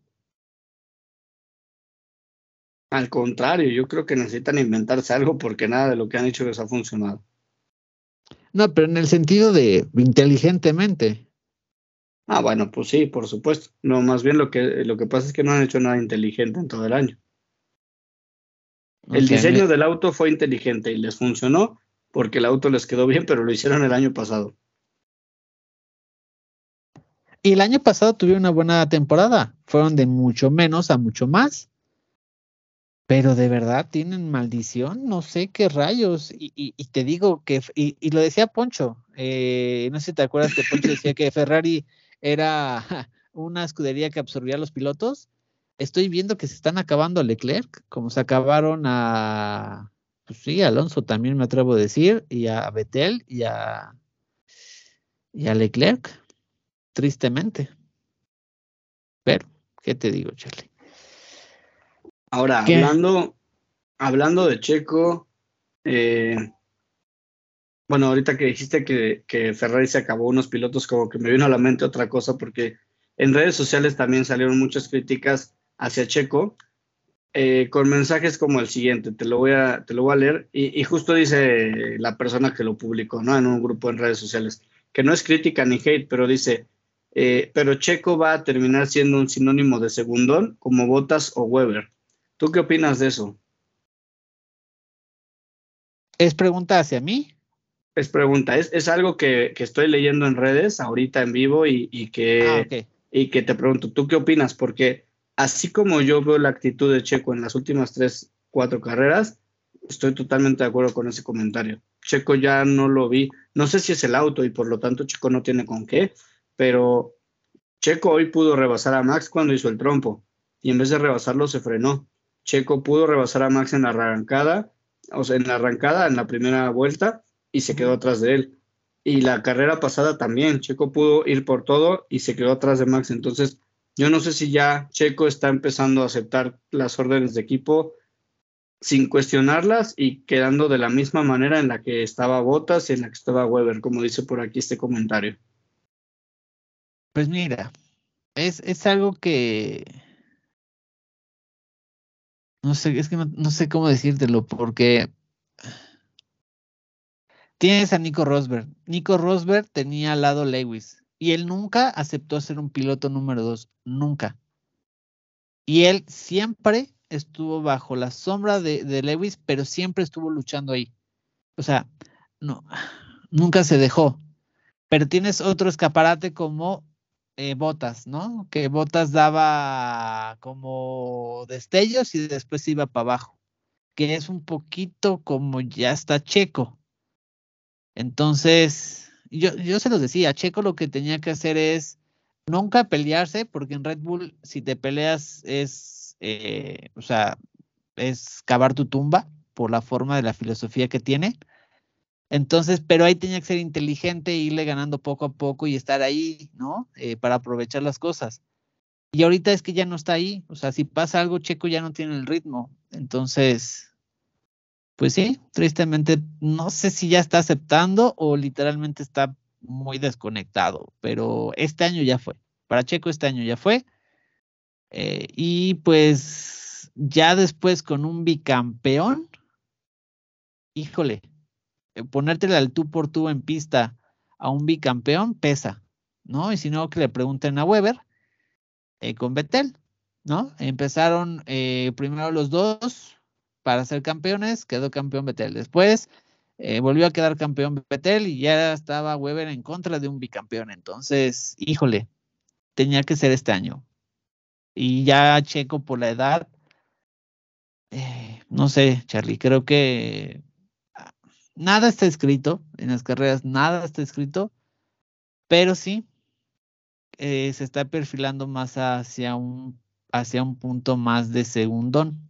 Al contrario, yo creo que necesitan inventarse algo porque nada de lo que han hecho les ha funcionado. No, pero en el sentido de inteligentemente. Ah, bueno, pues sí, por supuesto. No, más bien lo que, lo que pasa es que no han hecho nada inteligente en todo el año. El diseño del auto fue inteligente y les funcionó porque el auto les quedó bien, pero lo hicieron el año pasado. Y el año pasado tuvieron una buena temporada. Fueron de mucho menos a mucho más. Pero de verdad tienen maldición, no sé qué rayos. Y, te digo que, y, lo decía Poncho, eh, no sé si te acuerdas que Poncho decía que Ferrari era una escudería que absorbía a los pilotos. Estoy viendo que se están acabando a Leclerc, como se acabaron a, pues sí, Alonso también me atrevo a decir, y a Betel y a, y a Leclerc, tristemente. Pero, ¿qué te digo, Charlie? Ahora, hablando, hablando de Checo, eh, bueno, ahorita que dijiste que, que, Ferrari se acabó unos pilotos, como que me vino a la mente otra cosa, porque en redes sociales también salieron muchas críticas hacia Checo, eh, con mensajes como el siguiente, te lo voy a, te lo voy a leer, y, justo dice la persona que lo publicó, ¿no? En un grupo en redes sociales, que no es crítica ni hate, pero dice, eh, pero Checo va a terminar siendo un sinónimo de segundón como Bottas o Weber. ¿Tú qué opinas de eso? ¿Es pregunta hacia mí? Es pregunta, es, es algo que, que, estoy leyendo en redes ahorita en vivo y, y que, ah, y que te pregunto, ¿tú qué opinas? Porque así como yo veo la actitud de Checo en las últimas tres, cuatro carreras, estoy totalmente de acuerdo con ese comentario. Checo ya no lo vi, no sé si es el auto y por lo tanto Checo no tiene con qué, pero Checo hoy pudo rebasar a Max cuando hizo el trompo y en vez de rebasarlo se frenó. Checo pudo rebasar a Max en la arrancada, o sea, en la arrancada, en la primera vuelta, y se quedó atrás de él. Y la carrera pasada también, Checo pudo ir por todo y se quedó atrás de Max. Entonces, yo no sé si ya Checo está empezando a aceptar las órdenes de equipo sin cuestionarlas y quedando de la misma manera en la que estaba Bottas y en la que estaba Weber, como dice por aquí este comentario. Pues mira, es, es algo que no sé, es que no, sé cómo decírtelo, porque tienes a Nico Rosberg. Nico Rosberg tenía al lado Lewis y él nunca aceptó ser un piloto número dos, nunca. Y él siempre estuvo bajo la sombra de, de Lewis, pero siempre estuvo luchando ahí. O sea, no, nunca se dejó. Pero tienes otro escaparate como eh, Botas, ¿no? Que Botas daba como destellos y después iba para abajo, que es un poquito como ya está Checo. Entonces, yo, yo se los decía, Checo lo que tenía que hacer es nunca pelearse, porque en Red Bull si te peleas es, eh, o sea, es cavar tu tumba por la forma de la filosofía que tiene. Entonces, pero ahí tenía que ser inteligente, irle ganando poco a poco y estar ahí, ¿no? Eh, para aprovechar las cosas. Y ahorita es que ya no está ahí. O sea, si pasa algo, Checo ya no tiene el ritmo. Entonces, pues sí, tristemente, no sé si ya está aceptando o literalmente está muy desconectado, pero este año ya fue. Para Checo este año ya fue. Eh, y pues ya después con un bicampeón, híjole, ponértela al tú por tú en pista a un bicampeón pesa, ¿no? Y si no, que le pregunten a Weber eh, con Betel, ¿no? Empezaron eh, primero los dos para ser campeones, quedó campeón Betel. Después volvió a quedar campeón Betel y ya estaba Weber en contra de un bicampeón. Entonces, híjole, tenía que ser este año. Y ya Checo por la edad, no sé, Charlie, creo que nada está escrito en las carreras, nada está escrito, pero sí eh, se está perfilando más hacia un, hacia un punto más de segundón.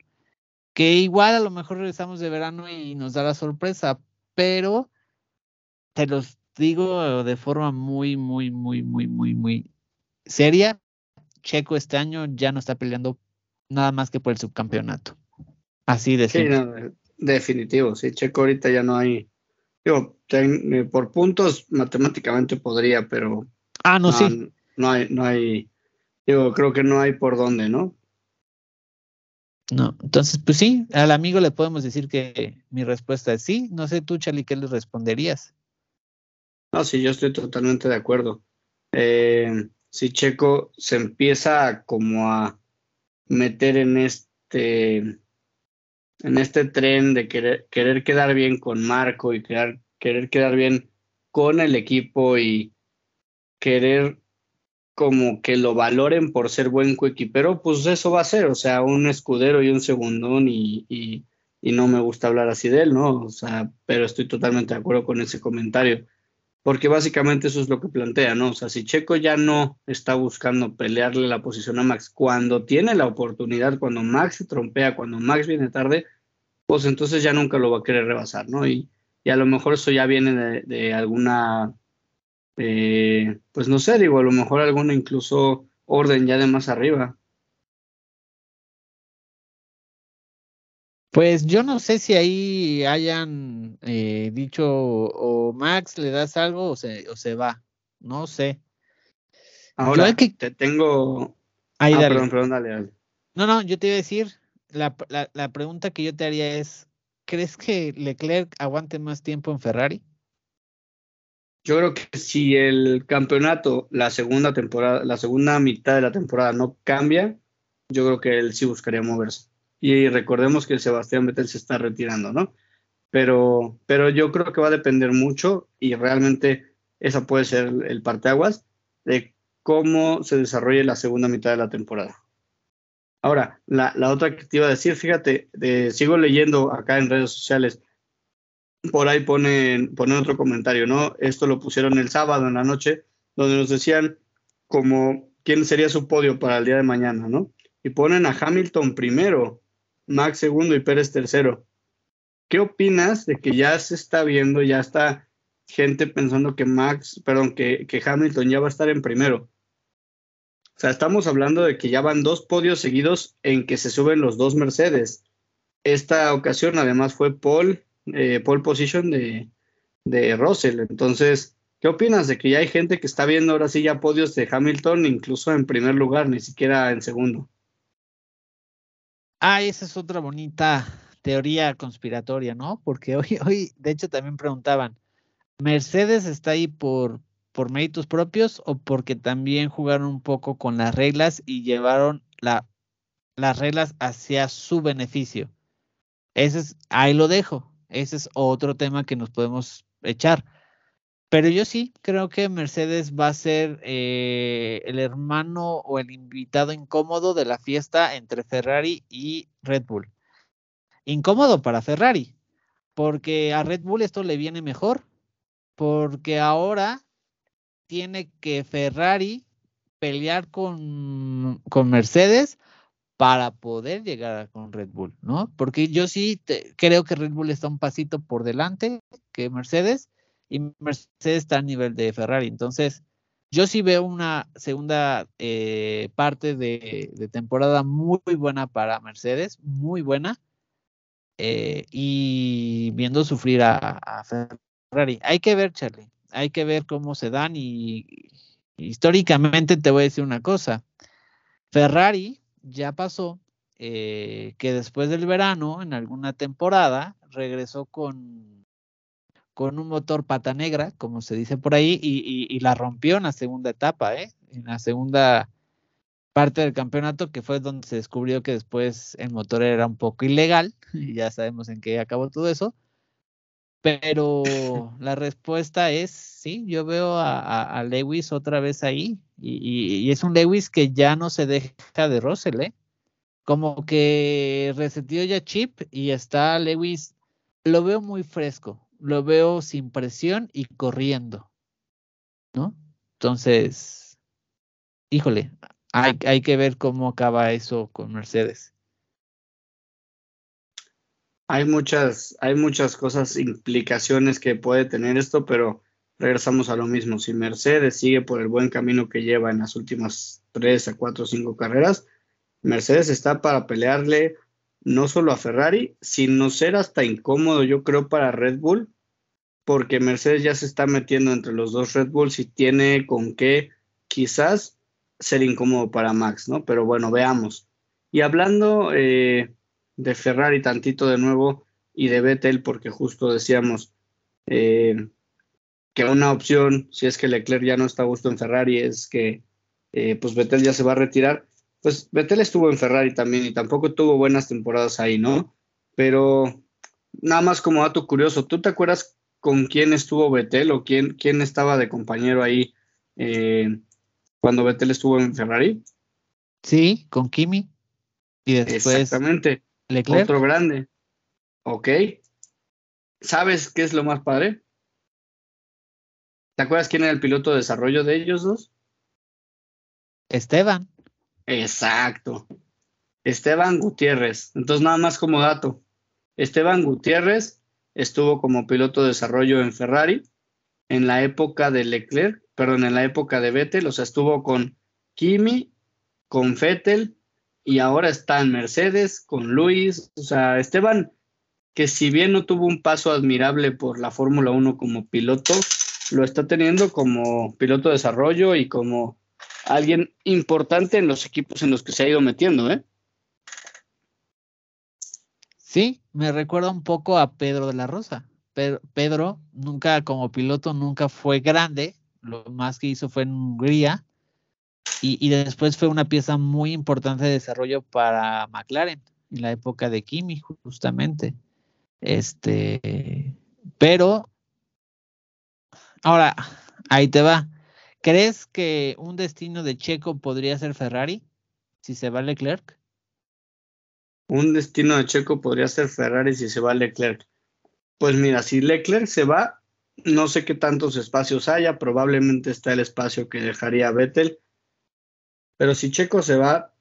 Que igual a lo mejor regresamos de verano y nos da la sorpresa, pero te los digo de forma muy, muy, muy, muy, muy, muy seria. Checo este año ya no está peleando nada más que por el subcampeonato. Así de simple. Definitivo, sí, Checo ahorita ya no hay, digo, eh, por puntos matemáticamente podría, pero... Ah, no, sí. No hay, no hay, digo, creo que no hay por dónde, ¿no? No, entonces, pues sí, al amigo le podemos decir que mi respuesta es sí. No sé tú, Charlie, ¿qué le responderías? No, sí, yo estoy totalmente de acuerdo. Eh, si Checo se empieza como a meter en este en este tren de querer, querer quedar bien con Marco y querer, querer quedar bien con el equipo y querer como que lo valoren por ser buen coequipero, pues eso va a ser, o sea, un escudero y un segundón y, y, y, no me gusta hablar así de él, ¿no? O sea, pero estoy totalmente de acuerdo con ese comentario, porque básicamente eso es lo que plantea, ¿no? O sea, si Checo ya no está buscando pelearle la posición a Max cuando tiene la oportunidad, cuando Max se trompea, cuando Max viene tarde, pues entonces ya nunca lo va a querer rebasar, ¿no? Y, y a lo mejor eso ya viene de, alguna, eh, pues no sé, digo, a lo mejor alguna incluso orden ya de más arriba. Pues yo no sé si ahí hayan eh, dicho o Max le das algo o se, o se va, no sé. Ahora que... te tengo... Ahí, ah, Perdón, perdón, dale, dale. No, no, yo te iba a decir, la, pregunta que yo te haría es, ¿crees que Leclerc aguante más tiempo en Ferrari? Yo creo que si el campeonato, la segunda temporada, la segunda mitad de la temporada no cambia, yo creo que él sí buscaría moverse. Y recordemos que Sebastián Vettel se está retirando, ¿no? Pero, pero yo creo que va a depender mucho y realmente esa puede ser el parteaguas de cómo se desarrolle la segunda mitad de la temporada. Ahora, la, otra que te iba a decir, fíjate, sigo leyendo acá en redes sociales, por ahí ponen, ponen otro comentario, ¿no? Esto lo pusieron el sábado en la noche, donde nos decían como quién sería su podio para el día de mañana, ¿no? Y ponen a Hamilton primero, Max segundo y Pérez tercero. ¿Qué opinas de que ya se está viendo, ya está gente pensando que Max, perdón, que, que Hamilton ya va a estar en primero? Sea, estamos hablando de que ya van dos podios seguidos en que se suben los dos Mercedes. Esta ocasión además fue pole, eh, pole position de, de Russell. Entonces, ¿qué opinas de que ya hay gente que está viendo ahora sí ya podios de Hamilton, incluso en primer lugar, ni siquiera en segundo? Ah, esa es otra bonita teoría conspiratoria, ¿no? Porque hoy, hoy, de hecho, también preguntaban, ¿Mercedes está ahí por, por méritos propios o porque también jugaron un poco con las reglas y llevaron la, las reglas hacia su beneficio? Ese es, ahí lo dejo. Ese es otro tema que nos podemos echar. Pero yo sí creo que Mercedes va a ser eh, el hermano o el invitado incómodo de la fiesta entre Ferrari y Red Bull. Incómodo para Ferrari, porque a Red Bull esto le viene mejor, porque ahora tiene que Ferrari pelear con, con Mercedes para poder llegar con Red Bull, ¿no? Porque yo sí creo que Red Bull está un pasito por delante que Mercedes y Mercedes está a nivel de Ferrari. Entonces, yo sí veo una segunda eh, parte de, temporada muy, buena para Mercedes, muy buena. Eh, y viendo sufrir a, Ferrari. Hay que ver, Charlie, hay que ver cómo se dan y, históricamente te voy a decir una cosa. Ferrari ya pasó eh, que después del verano, en alguna temporada, regresó con con un motor pata negra, como se dice por ahí, y, la rompió en la segunda etapa, ¿eh? en la segunda parte del campeonato, que fue donde se descubrió que después el motor era un poco ilegal, y ya sabemos en qué acabó todo eso. Pero la respuesta es sí, yo veo a, Lewis otra vez ahí, y, es un Lewis que ya no se deja de Russell, ¿eh? Como que resetió ya Chip y está Lewis, lo veo muy fresco, lo veo sin presión y corriendo, ¿no? Entonces, híjole, hay, hay que ver cómo acaba eso con Mercedes. Hay muchas, hay muchas cosas, implicaciones que puede tener esto, pero regresamos a lo mismo. Si Mercedes sigue por el buen camino que lleva en las últimas tres a cuatro o cinco carreras, Mercedes está para pelearle no solo a Ferrari, sino ser hasta incómodo, yo creo, para Red Bull, porque Mercedes ya se está metiendo entre los dos Red Bulls y tiene con qué quizás ser incómodo para Max, ¿no? Pero bueno, veamos. Y hablando eh, de Ferrari tantito de nuevo y de Vettel, porque justo decíamos eh, que una opción, si es que Leclerc ya no está a gusto en Ferrari, es que eh, pues Vettel ya se va a retirar pues Vettel estuvo en Ferrari también y tampoco tuvo buenas temporadas ahí, ¿no? Pero nada más como dato curioso, ¿tú te acuerdas con quién estuvo Vettel o quién, quién estaba de compañero ahí eh, cuando Vettel estuvo en Ferrari? Sí, con Kimi. Y después. Exactamente. Leclerc. Otro grande. Ok. ¿Sabes qué es lo más padre? ¿Te acuerdas quién era el piloto de desarrollo de ellos dos? Esteban. Exacto. Esteban Gutiérrez. Entonces, nada más como dato. Esteban Gutiérrez estuvo como piloto de desarrollo en Ferrari en la época de Leclerc, perdón, en la época de Vettel, o sea, estuvo con Kimi, con Vettel y ahora está en Mercedes con Luis. O sea, Esteban, que si bien no tuvo un paso admirable por la Fórmula 1 como piloto, lo está teniendo como piloto de desarrollo y como alguien importante en los equipos en los que se ha ido metiendo, ¿eh? Sí, me recuerda un poco a Pedro de la Rosa. Pedro nunca como piloto nunca fue grande, lo más que hizo fue en Hungría y, después fue una pieza muy importante de desarrollo para McLaren en la época de Kimi justamente. Este, pero ahora ahí te va. ¿Crees que un destino de Checo podría ser Ferrari si se va Leclerc? Un destino de Checo podría ser Ferrari si se va Leclerc. Pues mira, si Leclerc se va, no sé qué tantos espacios haya, probablemente está el espacio que dejaría Vettel. Pero si Checo se va,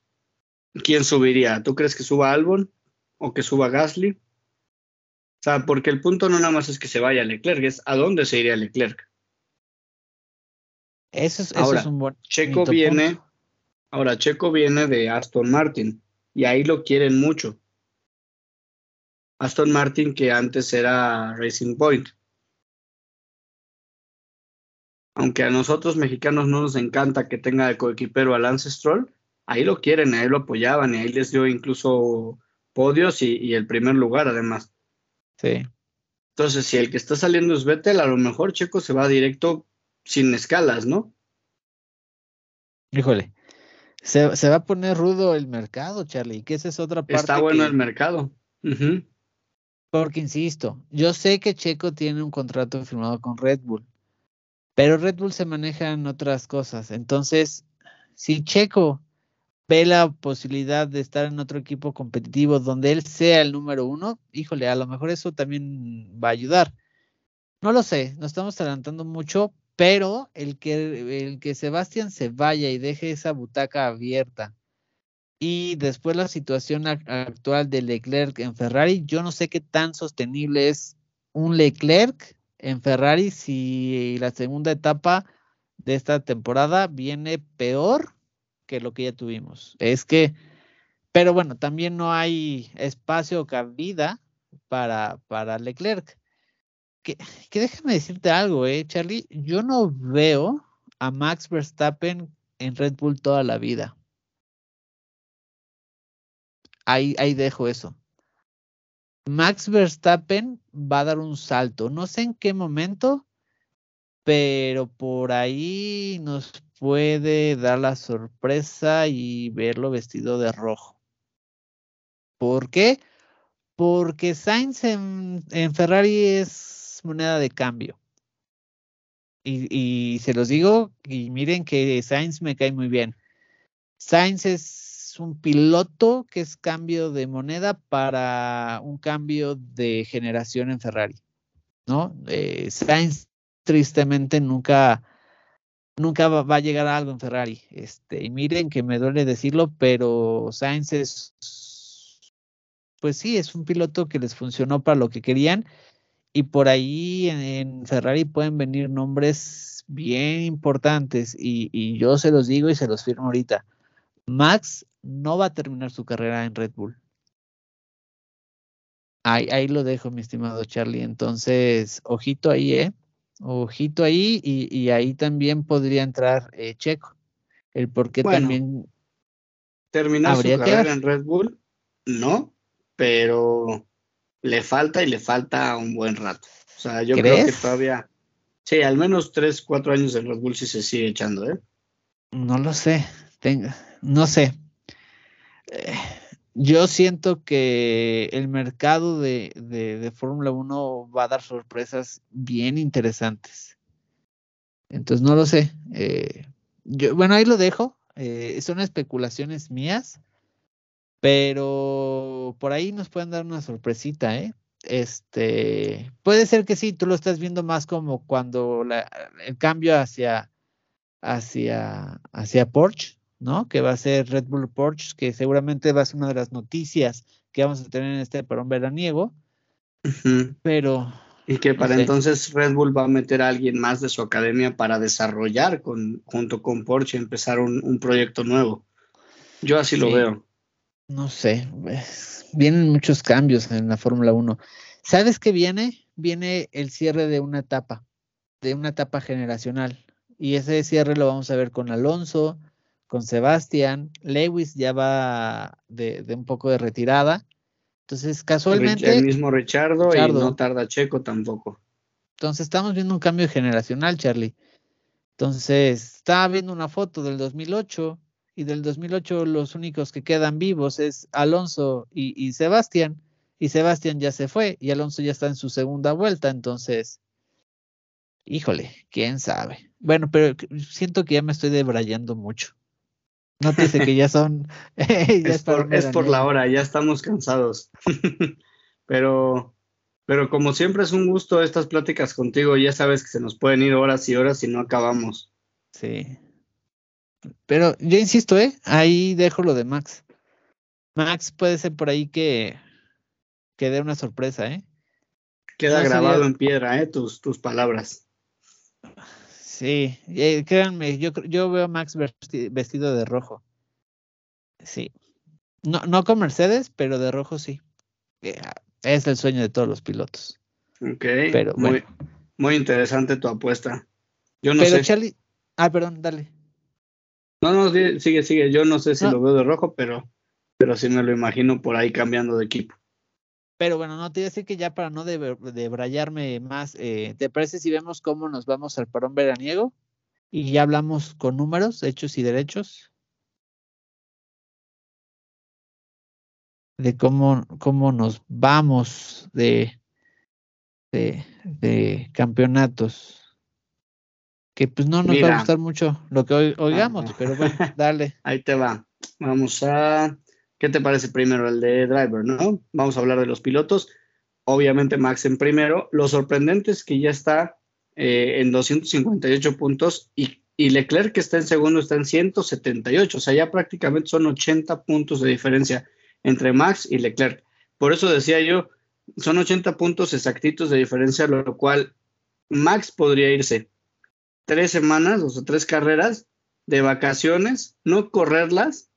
¿quién subiría? ¿Tú crees que suba Albon o que suba Gasly? O sea, porque el punto no nada más es que se vaya Leclerc, es a dónde se iría Leclerc. Eso es, un buen Checo viene, ahora Checo viene de Aston Martin y ahí lo quieren mucho. Aston Martin que antes era Racing Point. Aunque a nosotros mexicanos no nos encanta que tenga de coequipero al Lance Stroll, ahí lo quieren, ahí lo apoyaban y ahí les dio incluso podios y, el primer lugar además. Sí. Entonces, si el que está saliendo es Vettel, a lo mejor Checo se va directo sin escalas, ¿no? Híjole, se, va a poner rudo el mercado, Charlie, que esa es otra parte. Está bueno el mercado. Porque, insisto, yo sé que Checo tiene un contrato firmado con Red Bull, pero Red Bull se maneja en otras cosas. Entonces, si Checo ve la posibilidad de estar en otro equipo competitivo donde él sea el número uno, híjole, a lo mejor eso también va a ayudar. No lo sé, nos estamos adelantando mucho, pero el que, el que Sebastián se vaya y deje esa butaca abierta y después la situación actual de Leclerc en Ferrari, yo no sé qué tan sostenible es un Leclerc en Ferrari si la segunda etapa de esta temporada viene peor que lo que ya tuvimos. Es que, pero bueno, también no hay espacio o cabida para, para Leclerc. Que, que déjame decirte algo, eh, Charlie. Yo no veo a Max Verstappen en Red Bull toda la vida. Ahí, ahí dejo eso. Max Verstappen va a dar un salto. No sé en qué momento, pero por ahí nos puede dar la sorpresa y verlo vestido de rojo. ¿Por qué? Porque Sainz en, Ferrari es moneda de cambio. Y, se los digo, y miren que Sainz me cae muy bien. Sainz es un piloto que es cambio de moneda para un cambio de generación en Ferrari. ¿No? Eh, Sainz tristemente nunca nunca va, a llegar a algo en Ferrari. Este, y miren que me duele decirlo, pero Sainz es, pues sí, es un piloto que les funcionó para lo que querían. Y por ahí en, Ferrari pueden venir nombres bien importantes. Y, yo se los digo y se los firmo ahorita. Max no va a terminar su carrera en Red Bull. Ahí, ahí lo dejo, mi estimado Charlie. Entonces, ojito ahí, ¿eh? Ojito ahí y, ahí también podría entrar eh, Checo. El por qué también. Terminar su carrera en Red Bull, no, pero le falta y le falta un buen rato. O sea, yo creo que todavía. Sí, al menos tres, cuatro años en Red Bull sí se sigue echando, ¿eh? No lo sé. Tenga, no sé. Eh, yo siento que el mercado de, Fórmula 1 va a dar sorpresas bien interesantes. Entonces, no lo sé. Eh, bueno, ahí lo dejo. Eh, son especulaciones mías, pero por ahí nos pueden dar una sorpresita, ¿eh? Este, puede ser que sí, tú lo estás viendo más como cuando el cambio hacia, hacia, hacia Porsche, ¿no? Que va a ser Red Bull Porsche, que seguramente va a ser una de las noticias que vamos a tener en este perón veraniego. Pero. Y que para entonces Red Bull va a meter a alguien más de su academia para desarrollar con, junto con Porsche, empezar un, proyecto nuevo. Yo así lo veo. No sé, vienen muchos cambios en la Fórmula 1. ¿Sabes qué viene? Viene el cierre de una etapa, de una etapa generacional. Y ese cierre lo vamos a ver con Alonso, con Sebastián. Lewis ya va de, un poco de retirada. Entonces, casualmente. El mismo Richardo, y no tarda Checo tampoco. Entonces, estamos viendo un cambio generacional, Charlie. Entonces, estaba viendo una foto del 2008 y del 2008 los únicos que quedan vivos es Alonso y, y Sebastián. Y Sebastián ya se fue y Alonso ya está en su segunda vuelta. Entonces, híjole, quién sabe. Bueno, pero siento que ya me estoy debrayando mucho. Nótese que ya son. es, por, la hora, ya estamos cansados. pero, pero como siempre es un gusto estas pláticas contigo. Ya sabes que se nos pueden ir horas y horas y no acabamos. Sí. Pero yo insisto, ¿eh? Ahí dejo lo de Max. Max puede ser por ahí que, que dé una sorpresa, ¿eh? Queda grabado en piedra, ¿eh? Tus, tus palabras. Sí, eh, créanme, yo, yo veo a Max vestido de rojo. Sí. No, no con Mercedes, pero de rojo sí. Eh, es el sueño de todos los pilotos. Ok. Pero, muy, muy interesante tu apuesta. Yo no pero Charlie. Ah, perdón, dale. No, no, sigue, sigue. Yo no sé si lo veo de rojo, pero, pero sí me lo imagino por ahí cambiando de equipo. Pero bueno, no te voy a decir que ya para no debrayarme más, eh, ¿te parece si vemos cómo nos vamos al parón veraniego? Y ya hablamos con números, hechos y derechos. De cómo, cómo nos vamos de, de, de campeonatos. Que pues no nos va a gustar mucho lo que oigamos, pero bueno, dale. Ahí te va. Vamos a ¿Qué te parece primero el de driver, no? Vamos a hablar de los pilotos. Obviamente Max en primero. Lo sorprendente es que ya está eh, en 258 puntos y, Leclerc que está en segundo está en 178. O sea, ya prácticamente son 80 puntos de diferencia entre Max y Leclerc. Por eso decía yo, son 80 puntos exactitos de diferencia, lo cual Max podría irse tres semanas, o sea, tres carreras de vacaciones, no correrlas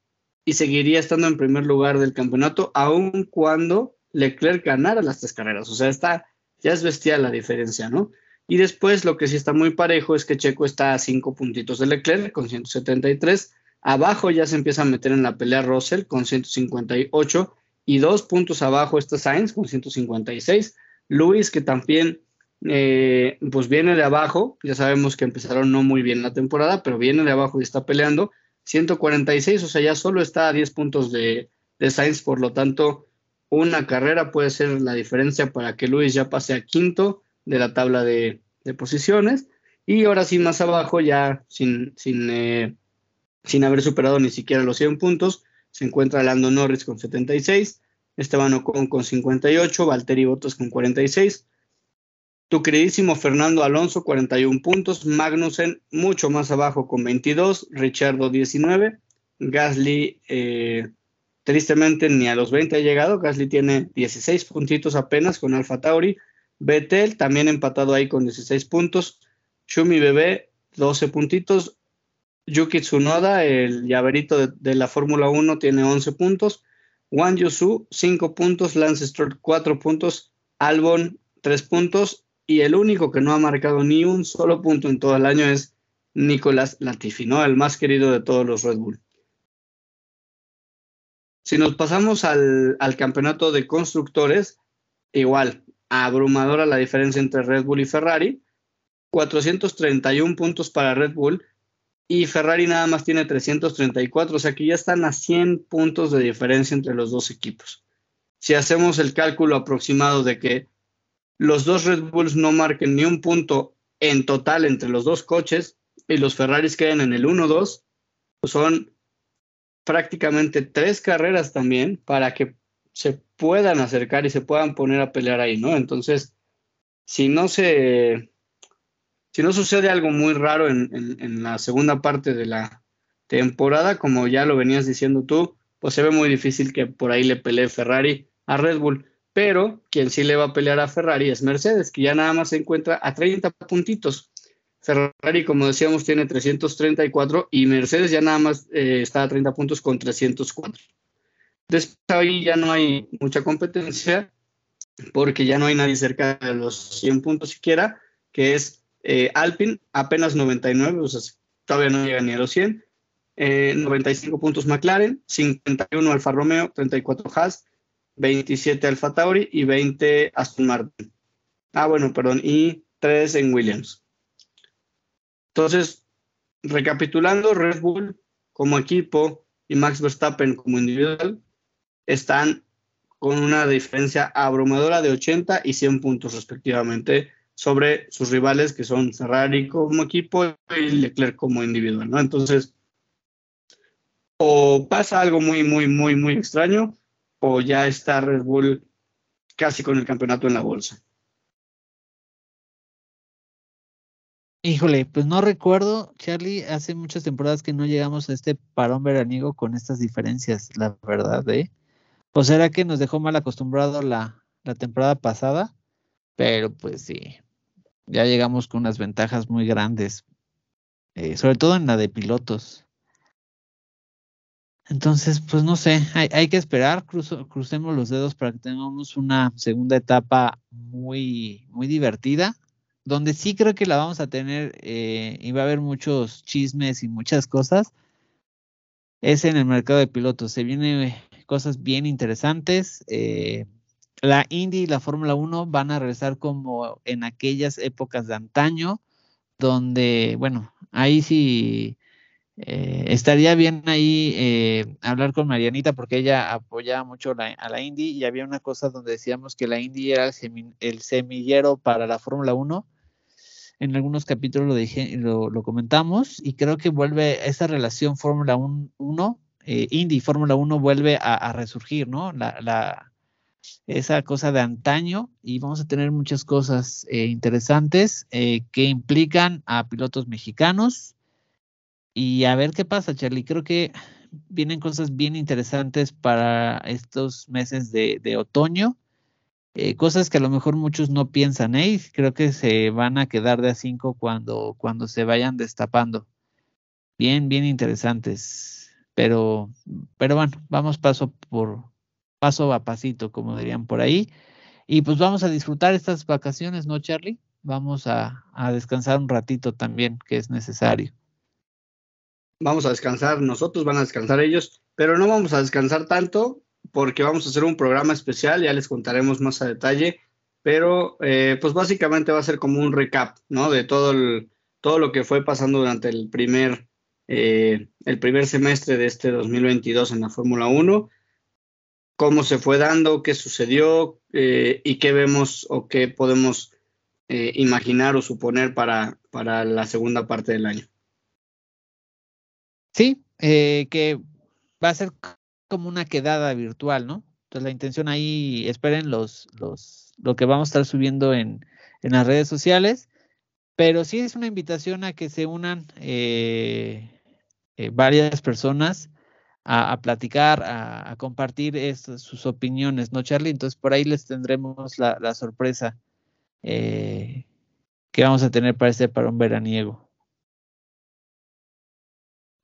y seguiría estando en primer lugar del campeonato, aun cuando Leclerc ganara las tres carreras. O sea, está, ya es bestial la diferencia, ¿no? Y después lo que sí está muy parejo es que Checo está a cinco puntitos de Leclerc con 173. Abajo ya se empieza a meter en la pelea Russell con 158 y dos puntos abajo está Sainz con 156. Luis que también eh, pues viene de abajo, ya sabemos que empezaron no muy bien la temporada, pero viene de abajo y está peleando 146, o sea, ya solo está a 10 puntos de, de Sainz, por lo tanto, una carrera puede ser la diferencia para que Luis ya pase a quinto de la tabla de, posiciones. Y ahora sí, más abajo, ya sin, sin, eh, sin haber superado ni siquiera los 100 puntos, se encuentra Lando Norris con 76, Esteban Ocon con 58, Valtteri Bottas con 46, tu queridísimo Fernando Alonso, 41 puntos. Magnussen, mucho más abajo con 22. Richardo, 19. Gasly, eh, tristemente, ni a los 20 ha llegado. Gasly tiene 16 puntitos apenas con Alfa Tauri. Betel, también empatado ahí con 16 puntos. Shumi Bebé, 12 puntitos. Yuki Tsunoda, el llaverito de, de la Fórmula 1, tiene 11 puntos. Wang Yusu, 5 puntos. Lance Stroll, 4 puntos. Albon, 3 puntos y el único que no ha marcado ni un solo punto en todo el año es Nicolás Latifi, ¿no? El más querido de todos los Red Bull. Si nos pasamos al, campeonato de constructores, igual, abrumadora la diferencia entre Red Bull y Ferrari. 431 puntos para Red Bull y Ferrari nada más tiene 334, o sea que ya están a 100 puntos de diferencia entre los dos equipos. Si hacemos el cálculo aproximado de que los dos Red Bulls no marquen ni un punto en total entre los dos coches y los Ferraris queden en el 1-2, pues son prácticamente tres carreras también para que se puedan acercar y se puedan poner a pelear ahí, ¿no? Entonces, si no se, si no sucede algo muy raro en, en la segunda parte de la temporada, como ya lo venías diciendo tú, pues se ve muy difícil que por ahí le pelee Ferrari a Red Bull pero quien sí le va a pelear a Ferrari es Mercedes, que ya nada más se encuentra a 30 puntitos. Ferrari, como decíamos, tiene 334 y Mercedes ya nada más eh, está a 30 puntos con 304. Después ahí ya no hay mucha competencia porque ya no hay nadie cerca de los 100 puntos siquiera, que es eh, Alpine, apenas 99, o sea, todavía no llega ni a los 100. 95 eh, puntos McLaren, 51 Alfa Romeo, 34 Haas, 27 Alfa Tauri y 20 Aston Martin. Ah, bueno, perdón, y 3 en Williams. Entonces, recapitulando, Red Bull como equipo y Max Verstappen como individual están con una diferencia abrumadora de 80 y 100 puntos respectivamente sobre sus rivales que son Ferrari como equipo y Leclerc como individual, ¿no? Entonces, o pasa algo muy, muy, muy, muy extraño o ya está Red Bull casi con el campeonato en la bolsa? Híjole, pues no recuerdo, Charlie, hace muchas temporadas que no llegamos a este parón veraniego con estas diferencias, la verdad, ¿eh? ¿O será que nos dejó mal acostumbrado la, la temporada pasada? Pero pues sí, ya llegamos con unas ventajas muy grandes, eh, sobre todo en la de pilotos. Entonces, pues no sé, hay, que esperar, crucemos los dedos para que tengamos una segunda etapa muy, muy divertida, donde sí creo que la vamos a tener eh, y va a haber muchos chismes y muchas cosas. Es en el mercado de pilotos. Se viene cosas bien interesantes. Eh, la Indy y la Fórmula 1 van a regresar como en aquellas épocas de antaño, donde, bueno, ahí sí eh, estaría bien ahí eh, hablar con Marianita porque ella apoyaba mucho a la Indy y había una cosa donde decíamos que la Indy era el, semillero para la Fórmula 1. En algunos capítulos lo, dije, lo, comentamos y creo que vuelve esa relación Fórmula 1, eh, Indy Fórmula 1 vuelve a, resurgir, ¿no? La, la, esa cosa de antaño y vamos a tener muchas cosas eh, interesantes eh, que implican a pilotos mexicanos y a ver qué pasa, Charlie. Creo que vienen cosas bien interesantes para estos meses de, otoño. Eh, cosas que a lo mejor muchos no piensan, ¿eh? Creo que se van a quedar de a cinco cuando, cuando se vayan destapando. Bien, bien interesantes. Pero, pero bueno, vamos paso por, paso a pasito, como dirían por ahí. Y pues vamos a disfrutar estas vacaciones, ¿no, Charlie? Vamos a, descansar un ratito también, que es necesario. Vamos a descansar, nosotros van a descansar ellos, pero no vamos a descansar tanto porque vamos a hacer un programa especial, ya les contaremos más a detalle, pero eh, pues básicamente va a ser como un recap, ¿no? De todo, el, todo lo que fue pasando durante el primer, eh, el primer semestre de este 2022 en la Fórmula 1 cómo se fue dando, qué sucedió eh, y qué vemos o qué podemos eh, imaginar o suponer para, para la segunda parte del año. Sí, eh, que va a ser como una quedada virtual, ¿no? Entonces la intención ahí, esperen los, los, lo que vamos a estar subiendo en, en las redes sociales, pero sí es una invitación a que se unan varias personas a, platicar, a, compartir sus opiniones, ¿no, Charlie? Entonces por ahí les tendremos la, sorpresa eh, que vamos a tener para este parón veraniego.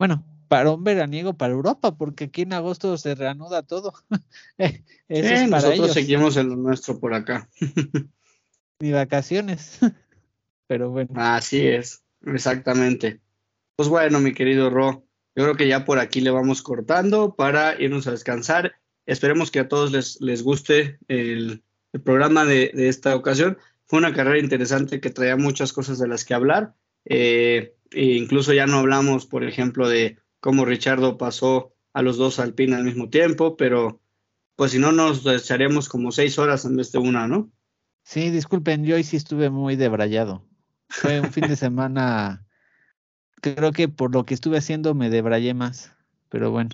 Bueno, parón veraniego para Europa, porque aquí en agosto se reanuda todo. Eso nosotros seguimos en lo nuestro por acá. Ni vacaciones, pero bueno. Así es, exactamente. Pues bueno, mi querido Ro, yo creo que ya por aquí le vamos cortando para irnos a descansar. Esperemos que a todos les, les guste el, programa de, esta ocasión. Fue una carrera interesante que traía muchas cosas de las que hablar. Eh, e incluso ya no hablamos, por ejemplo, de cómo Richardo pasó a los dos Alpine al mismo tiempo, pero pues si no nos echaremos como seis horas en vez de una, ¿no? Sí, disculpen, yo hoy sí estuve muy debrayado. Fue un fin de semana creo que por lo que estuve haciendo me debrayé más, pero bueno.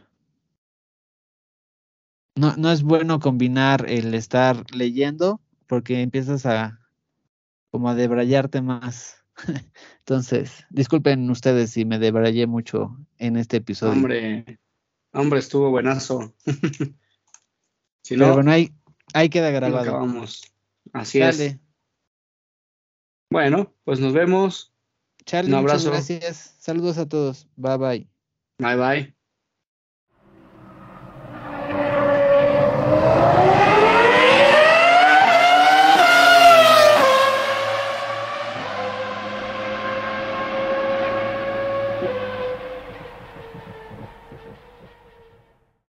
No, no es bueno combinar el estar leyendo porque empiezas a como a debrayarte más. Entonces, disculpen ustedes si me debrayé mucho en este episodio. Hombre, hombre, estuvo buenazo. si Pero bueno, ahí, ahí queda grabado. Acabamos. Así es. Bueno, pues nos vemos. Charlie, Un abrazo. muchas gracias. Saludos a todos. Bye bye. Bye bye.